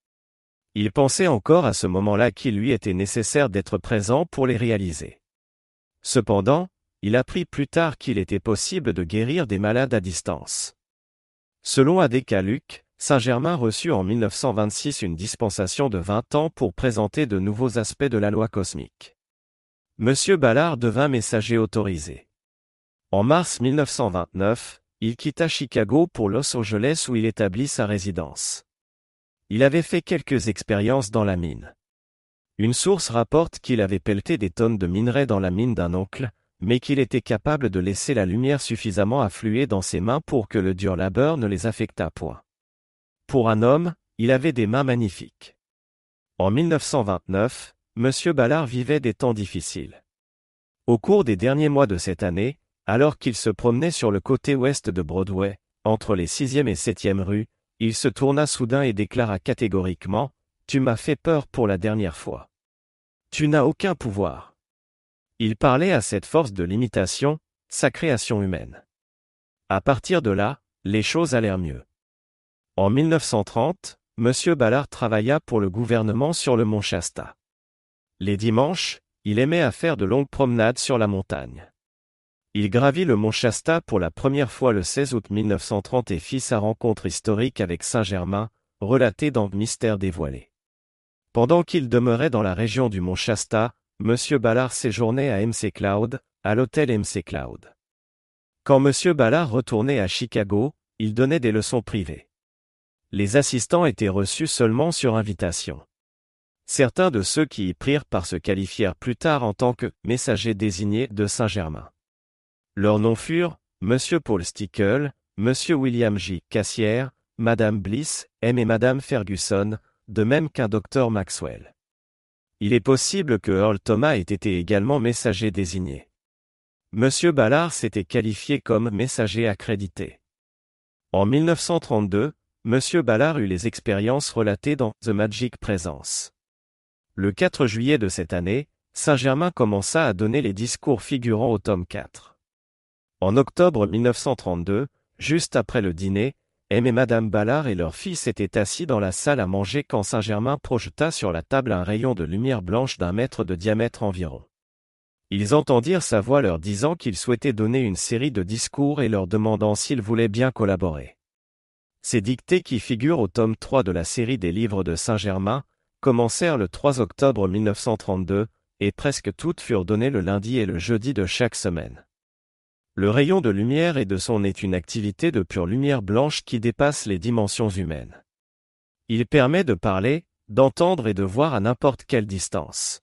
Il pensait encore à ce moment-là qu'il lui était nécessaire d'être présent pour les réaliser. Cependant, il apprit plus tard qu'il était possible de guérir des malades à distance. Selon Adécaluc, Saint-Germain reçut en 1926 une dispensation de 20 ans pour présenter de nouveaux aspects de la loi cosmique. Monsieur Ballard devint messager autorisé. En mars 1929, il quitta Chicago pour Los Angeles où il établit sa résidence. Il avait fait quelques expériences dans la mine. Une source rapporte qu'il avait pelleté des tonnes de minerais dans la mine d'un oncle, mais qu'il était capable de laisser la lumière suffisamment affluer dans ses mains pour que le dur labeur ne les affectât point. Pour un homme, il avait des mains magnifiques. En 1929, M. Ballard vivait des temps difficiles. Au cours des derniers mois de cette année, alors qu'il se promenait sur le côté ouest de Broadway, entre les 6e et 7e rues, il se tourna soudain et déclara catégoriquement, Tu m'as fait peur pour la dernière fois. Tu n'as aucun pouvoir. Il parlait à cette force de l'imitation, sa création humaine. À partir de là, les choses allèrent mieux. En 1930, M. Ballard travailla pour le gouvernement sur le mont Shasta. Les dimanches, il aimait à faire de longues promenades sur la montagne. Il gravit le mont Shasta pour la première fois le 16 août 1930 et fit sa rencontre historique avec Saint-Germain, relatée dans Mystère dévoilé. Pendant qu'il demeurait dans la région du mont Shasta, M. Ballard séjournait à MC Cloud, à l'hôtel MC Cloud. Quand M. Ballard retournait à Chicago, il donnait des leçons privées les assistants étaient reçus seulement sur invitation. Certains de ceux qui y prirent part se qualifièrent plus tard en tant que messagers désignés de Saint-Germain. Leurs noms furent M. Paul Stickle, M. William J. Cassière, Mme Bliss, M. et Mme Ferguson, de même qu'un docteur Maxwell. Il est possible que Earl Thomas ait été également messager désigné. M. Ballard s'était qualifié comme messager accrédité. En 1932, Monsieur Ballard eut les expériences relatées dans The Magic Presence. Le 4 juillet de cette année, Saint-Germain commença à donner les discours figurant au tome 4. En octobre 1932, juste après le dîner, M et Madame Ballard et leur fils étaient assis dans la salle à manger quand Saint-Germain projeta sur la table un rayon de lumière blanche d'un mètre de diamètre environ. Ils entendirent sa voix leur disant qu'il souhaitait donner une série de discours et leur demandant s'ils voulaient bien collaborer. Ces dictées qui figurent au tome 3 de la série des livres de Saint-Germain, commencèrent le 3 octobre 1932, et presque toutes furent données le lundi et le jeudi de chaque semaine. Le rayon de lumière et de son est une activité de pure lumière blanche qui dépasse les dimensions humaines. Il permet de parler, d'entendre et de voir à n'importe quelle distance.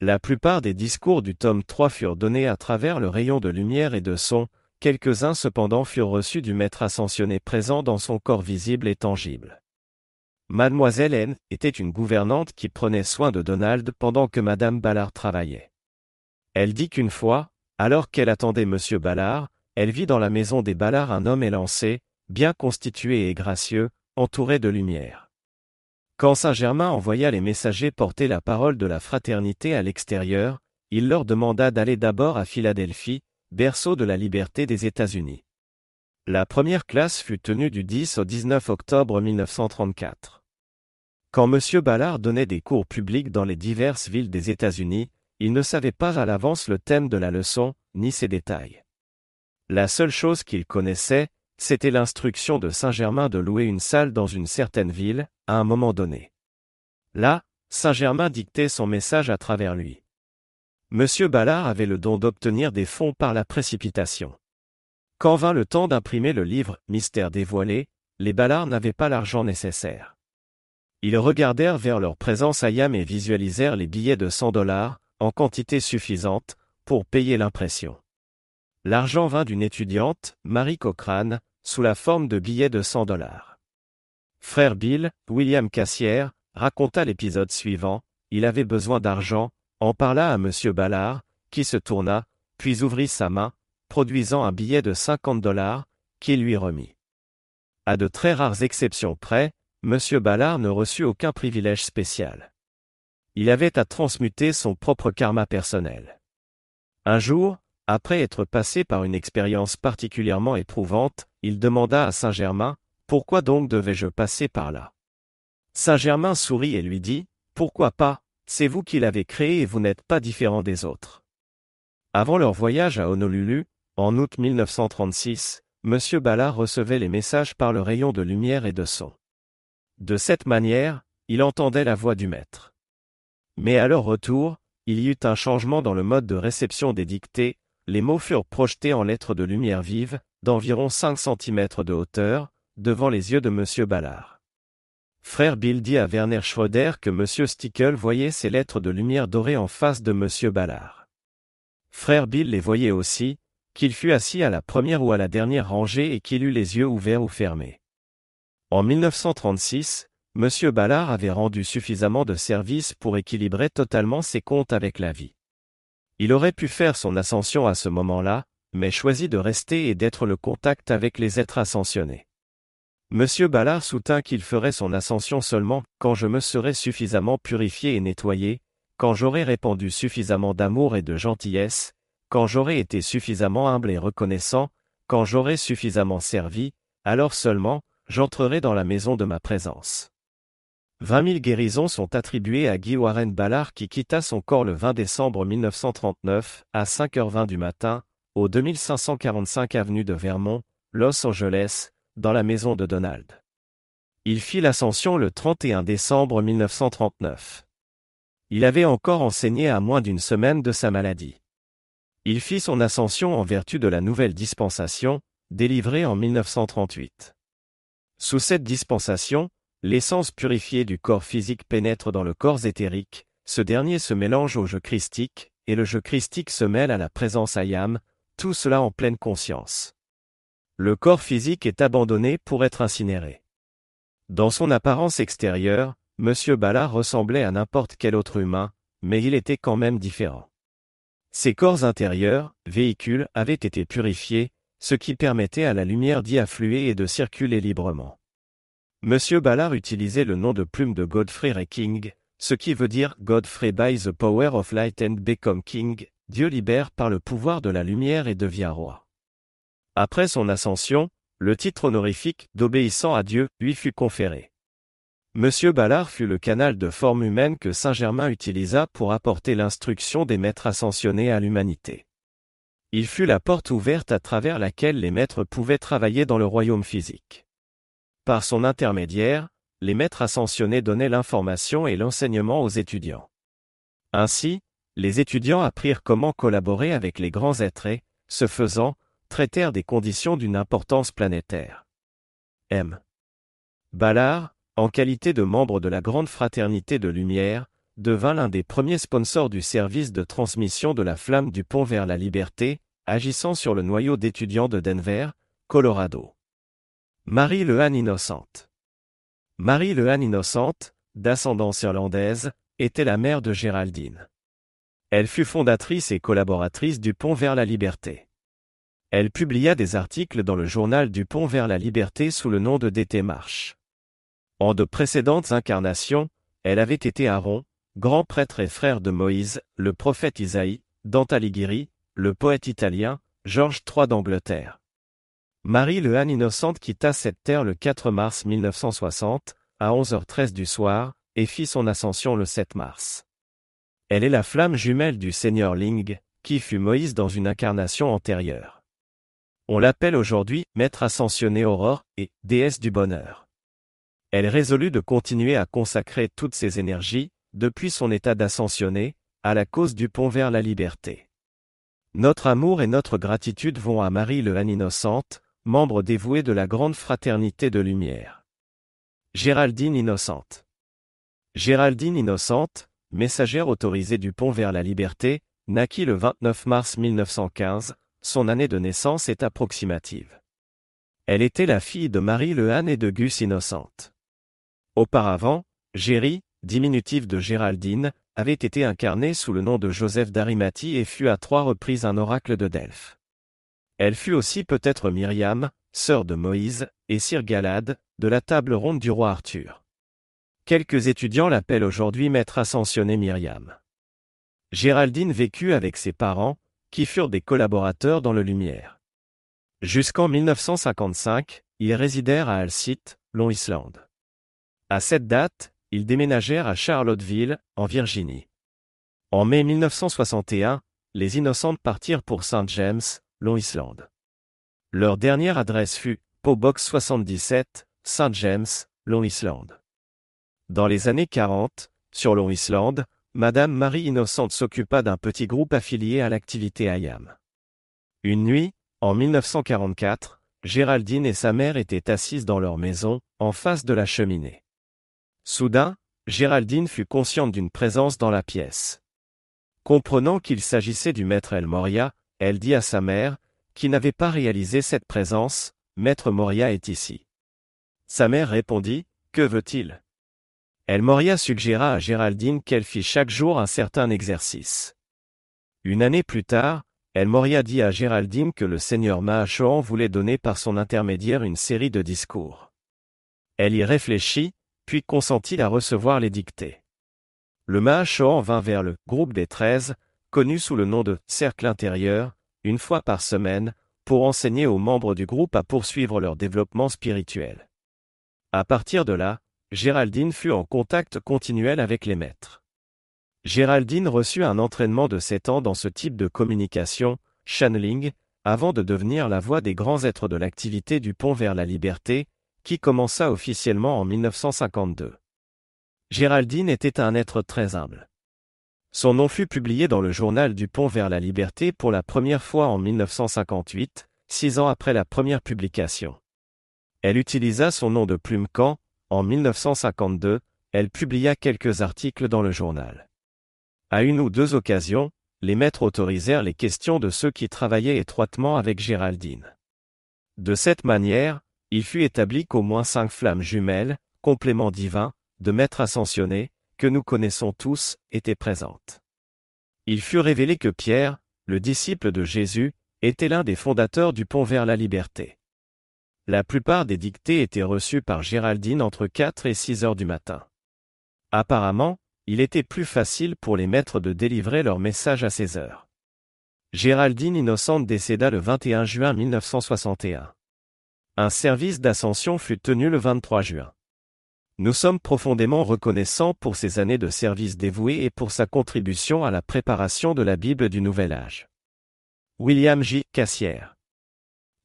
La plupart des discours du tome 3 furent donnés à travers le rayon de lumière et de son, Quelques-uns cependant furent reçus du maître ascensionné présent dans son corps visible et tangible. Mademoiselle N était une gouvernante qui prenait soin de Donald pendant que Madame Ballard travaillait. Elle dit qu'une fois, alors qu'elle attendait Monsieur Ballard, elle vit dans la maison des Ballard un homme élancé, bien constitué et gracieux, entouré de lumière. Quand Saint-Germain envoya les messagers porter la parole de la fraternité à l'extérieur, il leur demanda d'aller d'abord à Philadelphie, berceau de la liberté des États-Unis. La première classe fut tenue du 10 au 19 octobre 1934. Quand M. Ballard donnait des cours publics dans les diverses villes des États-Unis, il ne savait pas à l'avance le thème de la leçon, ni ses détails. La seule chose qu'il connaissait, c'était l'instruction de Saint-Germain de louer une salle dans une certaine ville, à un moment donné. Là, Saint-Germain dictait son message à travers lui. Monsieur Ballard avait le don d'obtenir des fonds par la précipitation. Quand vint le temps d'imprimer le livre Mystère dévoilé, les Ballards n'avaient pas l'argent nécessaire. Ils regardèrent vers leur présence à Yam et visualisèrent les billets de 100 dollars, en quantité suffisante, pour payer l'impression. L'argent vint d'une étudiante, Marie Cochrane, sous la forme de billets de 100 dollars. Frère Bill, William Cassière, raconta l'épisode suivant, il avait besoin d'argent, en parla à M. Ballard, qui se tourna, puis ouvrit sa main, produisant un billet de 50 dollars, qu'il lui remit. À de très rares exceptions près, M. Ballard ne reçut aucun privilège spécial. Il avait à transmuter son propre karma personnel. Un jour, après être passé par une expérience particulièrement éprouvante, il demanda à Saint-Germain, Pourquoi donc devais-je passer par là? Saint-Germain sourit et lui dit, Pourquoi pas, c'est vous qui l'avez créé et vous n'êtes pas différent des autres. Avant leur voyage à Honolulu, en août 1936, M. Ballard recevait les messages par le rayon de lumière et de son. De cette manière, il entendait la voix du maître. Mais à leur retour, il y eut un changement dans le mode de réception des dictées, les mots furent projetés en lettres de lumière vive, d'environ 5 cm de hauteur, devant les yeux de M. Ballard. Frère Bill dit à Werner Schroeder que M. Stickel voyait ces lettres de lumière dorées en face de M. Ballard. Frère Bill les voyait aussi, qu'il fût assis à la première ou à la dernière rangée et qu'il eût les yeux ouverts ou fermés. En 1936, M. Ballard avait rendu suffisamment de services pour équilibrer totalement ses comptes avec la vie. Il aurait pu faire son ascension à ce moment-là, mais choisit de rester et d'être le contact avec les êtres ascensionnés. M. Ballard soutint qu'il ferait son ascension seulement quand je me serais suffisamment purifié et nettoyé, quand j'aurais répandu suffisamment d'amour et de gentillesse, quand j'aurais été suffisamment humble et reconnaissant, quand j'aurais suffisamment servi, alors seulement, j'entrerai dans la maison de ma présence. 20 000 guérisons sont attribuées à Guy Warren Ballard qui quitta son corps le 20 décembre 1939, à 5h20 du matin, au 2545 avenue de Vermont, Los Angeles, dans la maison de Donald. Il fit l'ascension le 31 décembre 1939. Il avait encore enseigné à moins d'une semaine de sa maladie. Il fit son ascension en vertu de la nouvelle dispensation, délivrée en 1938. Sous cette dispensation, l'essence purifiée du corps physique pénètre dans le corps éthérique, ce dernier se mélange au jeu christique, et le jeu christique se mêle à la présence ayam, tout cela en pleine conscience. Le corps physique est abandonné pour être incinéré. Dans son apparence extérieure, M. Ballard ressemblait à n'importe quel autre humain, mais il était quand même différent. Ses corps intérieurs, véhicules, avaient été purifiés, ce qui permettait à la lumière d'y affluer et de circuler librement. Monsieur Ballard utilisait le nom de plume de Godfrey Ray King, ce qui veut dire Godfrey by the power of light and become king, Dieu libère par le pouvoir de la lumière et devient roi. Après son ascension, le titre honorifique d'obéissant à Dieu lui fut conféré. Monsieur Ballard fut le canal de forme humaine que Saint-Germain utilisa pour apporter l'instruction des maîtres ascensionnés à l'humanité. Il fut la porte ouverte à travers laquelle les maîtres pouvaient travailler dans le royaume physique. Par son intermédiaire, les maîtres ascensionnés donnaient l'information et l'enseignement aux étudiants. Ainsi, les étudiants apprirent comment collaborer avec les grands êtres et, ce faisant, traitèrent des conditions d'une importance planétaire. M. Ballard, en qualité de membre de la Grande Fraternité de Lumière, devint l'un des premiers sponsors du service de transmission de la flamme du pont vers la liberté, agissant sur le noyau d'étudiants de Denver, Colorado. Marie Lehan Innocente Marie Lehan Innocente, d'ascendance irlandaise, était la mère de Géraldine. Elle fut fondatrice et collaboratrice du Pont vers la Liberté. Elle publia des articles dans le journal du Pont vers la Liberté sous le nom de DT Marche. En de précédentes incarnations, elle avait été Aaron, grand prêtre et frère de Moïse, le prophète Isaïe, Dante Alighieri, le poète italien, Georges III d'Angleterre. Marie le Han innocente quitta cette terre le 4 mars 1960, à 11h13 du soir, et fit son ascension le 7 mars. Elle est la flamme jumelle du Seigneur Ling, qui fut Moïse dans une incarnation antérieure. On l'appelle aujourd'hui Maître ascensionné Aurore et Déesse du bonheur. Elle résolut de continuer à consacrer toutes ses énergies, depuis son état d'ascensionné, à la cause du pont vers la liberté. Notre amour et notre gratitude vont à Marie le Han Innocente, membre dévoué de la grande fraternité de lumière. Géraldine Innocente. Géraldine Innocente, messagère autorisée du pont vers la liberté, naquit le 29 mars 1915, son année de naissance est approximative. Elle était la fille de Marie Lehan et de Gus Innocente. Auparavant, Géry, diminutif de Géraldine, avait été incarné sous le nom de Joseph d'Arimathie et fut à trois reprises un oracle de Delphes. Elle fut aussi peut-être Myriam, sœur de Moïse, et Sir Galad, de la table ronde du roi Arthur. Quelques étudiants l'appellent aujourd'hui maître ascensionné Myriam. Géraldine vécut avec ses parents, qui furent des collaborateurs dans le Lumière. Jusqu'en 1955, ils résidèrent à Alcite, Long Island. À cette date, ils déménagèrent à Charlottesville, en Virginie. En mai 1961, les Innocentes partirent pour St. James, Long Island. Leur dernière adresse fut Po Box 77, St. James, Long Island. Dans les années 40, sur Long Island, Madame Marie Innocente s'occupa d'un petit groupe affilié à l'activité IAM. Une nuit, en 1944, Géraldine et sa mère étaient assises dans leur maison, en face de la cheminée. Soudain, Géraldine fut consciente d'une présence dans la pièce. Comprenant qu'il s'agissait du maître El Moria, elle dit à sa mère, qui n'avait pas réalisé cette présence, Maître Moria est ici. Sa mère répondit, Que veut-il? El Moria suggéra à Géraldine qu'elle fît chaque jour un certain exercice. Une année plus tard, El Moria dit à Géraldine que le seigneur Mahachohan voulait donner par son intermédiaire une série de discours. Elle y réfléchit, puis consentit à recevoir les dictées. Le Mahachohan vint vers le groupe des treize, connu sous le nom de cercle intérieur, une fois par semaine, pour enseigner aux membres du groupe à poursuivre leur développement spirituel. À partir de là, Géraldine fut en contact continuel avec les maîtres. Géraldine reçut un entraînement de sept ans dans ce type de communication, channeling, avant de devenir la voix des grands êtres de l'activité du pont vers la liberté, qui commença officiellement en 1952. Géraldine était un être très humble. Son nom fut publié dans le journal du pont vers la liberté pour la première fois en 1958, six ans après la première publication. Elle utilisa son nom de plume quand, en 1952, elle publia quelques articles dans le journal. À une ou deux occasions, les maîtres autorisèrent les questions de ceux qui travaillaient étroitement avec Géraldine. De cette manière, il fut établi qu'au moins cinq flammes jumelles, compléments divins, de maîtres ascensionnés, que nous connaissons tous, étaient présentes. Il fut révélé que Pierre, le disciple de Jésus, était l'un des fondateurs du pont vers la liberté. La plupart des dictées étaient reçues par Géraldine entre 4 et 6 heures du matin. Apparemment, il était plus facile pour les maîtres de délivrer leur message à ces heures. Géraldine Innocente décéda le 21 juin 1961. Un service d'ascension fut tenu le 23 juin. Nous sommes profondément reconnaissants pour ses années de service dévoué et pour sa contribution à la préparation de la Bible du Nouvel Âge. William J. Cassière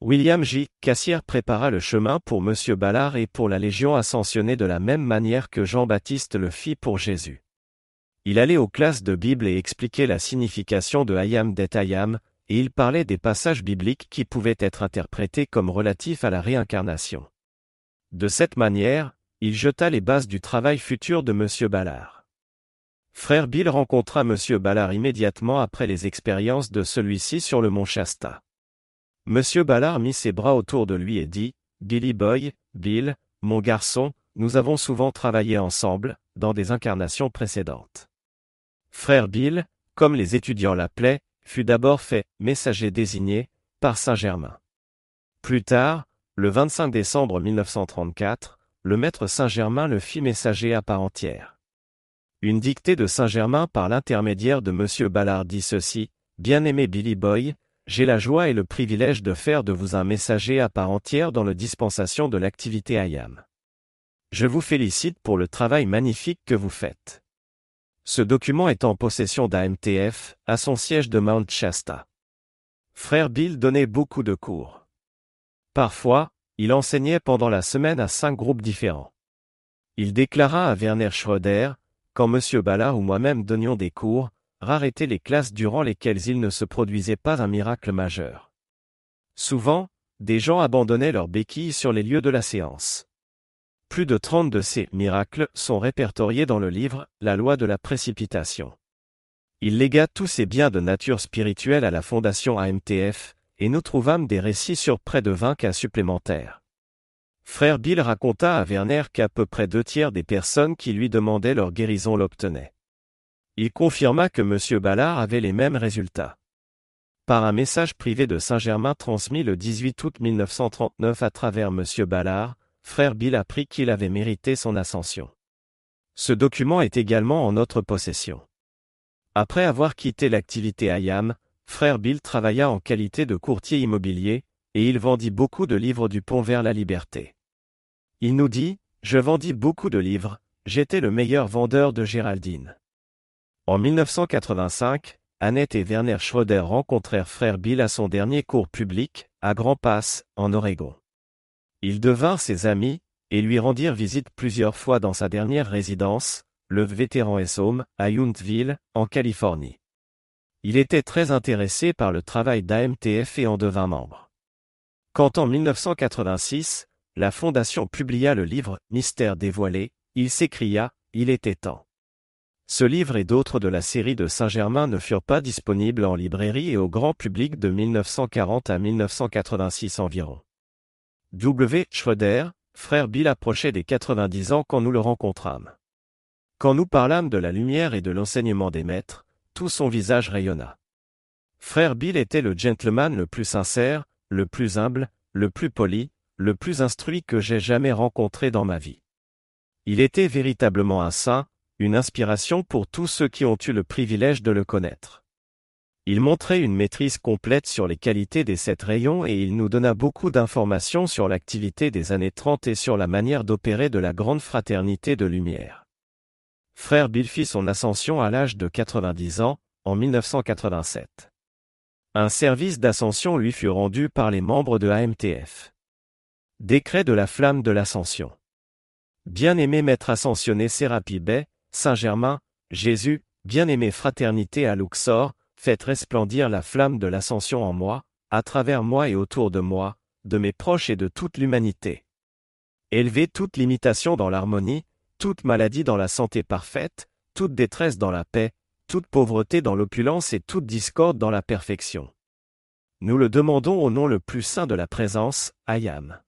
William J. Cassière prépara le chemin pour M. Ballard et pour la Légion ascensionnée de la même manière que Jean-Baptiste le fit pour Jésus. Il allait aux classes de Bible et expliquait la signification de Ayam det Ayam, et il parlait des passages bibliques qui pouvaient être interprétés comme relatifs à la réincarnation. De cette manière, il jeta les bases du travail futur de M. Ballard. Frère Bill rencontra M. Ballard immédiatement après les expériences de celui-ci sur le mont Shasta. M. Ballard mit ses bras autour de lui et dit, Billy Boy, Bill, mon garçon, nous avons souvent travaillé ensemble, dans des incarnations précédentes. Frère Bill, comme les étudiants l'appelaient, fut d'abord fait messager désigné par Saint-Germain. Plus tard, le 25 décembre 1934, le maître Saint-Germain le fit messager à part entière. Une dictée de Saint-Germain par l'intermédiaire de M. Ballard dit ceci, Bien-aimé Billy Boy, j'ai la joie et le privilège de faire de vous un messager à part entière dans la dispensation de l'activité IAM. Je vous félicite pour le travail magnifique que vous faites. Ce document est en possession d'AMTF, à son siège de Mount Shasta. Frère Bill donnait beaucoup de cours. Parfois, il enseignait pendant la semaine à cinq groupes différents. Il déclara à Werner Schröder, quand M. Ballard ou moi-même donnions des cours, étaient les classes durant lesquelles il ne se produisait pas un miracle majeur. Souvent, des gens abandonnaient leurs béquilles sur les lieux de la séance. Plus de trente de ces miracles sont répertoriés dans le livre La loi de la précipitation. Il légua tous ses biens de nature spirituelle à la fondation AMTF, et nous trouvâmes des récits sur près de 20 cas supplémentaires. Frère Bill raconta à Werner qu'à peu près deux tiers des personnes qui lui demandaient leur guérison l'obtenaient. Il confirma que M. Ballard avait les mêmes résultats. Par un message privé de Saint-Germain transmis le 18 août 1939 à travers M. Ballard, frère Bill apprit qu'il avait mérité son ascension. Ce document est également en notre possession. Après avoir quitté l'activité IAM, frère Bill travailla en qualité de courtier immobilier, et il vendit beaucoup de livres du pont vers la liberté. Il nous dit, Je vendis beaucoup de livres, j'étais le meilleur vendeur de Géraldine. En 1985, Annette et Werner Schroeder rencontrèrent frère Bill à son dernier cours public, à Grand Pass, en Oregon. Ils devinrent ses amis, et lui rendirent visite plusieurs fois dans sa dernière résidence, le vétéran Home, à Yountville, en Californie. Il était très intéressé par le travail d'AMTF et en devint membre. Quand en 1986, la Fondation publia le livre Mystère dévoilé, il s'écria, Il était temps. Ce livre et d'autres de la série de Saint-Germain ne furent pas disponibles en librairie et au grand public de 1940 à 1986 environ. W. Schroeder, frère Bill approchait des 90 ans quand nous le rencontrâmes. Quand nous parlâmes de la lumière et de l'enseignement des maîtres, son visage rayonna. Frère Bill était le gentleman le plus sincère, le plus humble, le plus poli, le plus instruit que j'ai jamais rencontré dans ma vie. Il était véritablement un saint, une inspiration pour tous ceux qui ont eu le privilège de le connaître. Il montrait une maîtrise complète sur les qualités des sept rayons et il nous donna beaucoup d'informations sur l'activité des années 30 et sur la manière d'opérer de la grande fraternité de lumière. Frère Bill fit son ascension à l'âge de 90 ans, en 1987. Un service d'ascension lui fut rendu par les membres de AMTF. Décret de la flamme de l'ascension. Bien-aimé maître ascensionné Sérapi Bay, Saint-Germain, Jésus, bien-aimé fraternité à Luxor, Faites resplendir la flamme de l'ascension en moi, à travers moi et autour de moi, de mes proches et de toute l'humanité. Élevez toute limitation dans l'harmonie, toute maladie dans la santé parfaite, toute détresse dans la paix, toute pauvreté dans l'opulence et toute discorde dans la perfection. Nous le demandons au nom le plus saint de la présence, Ayam.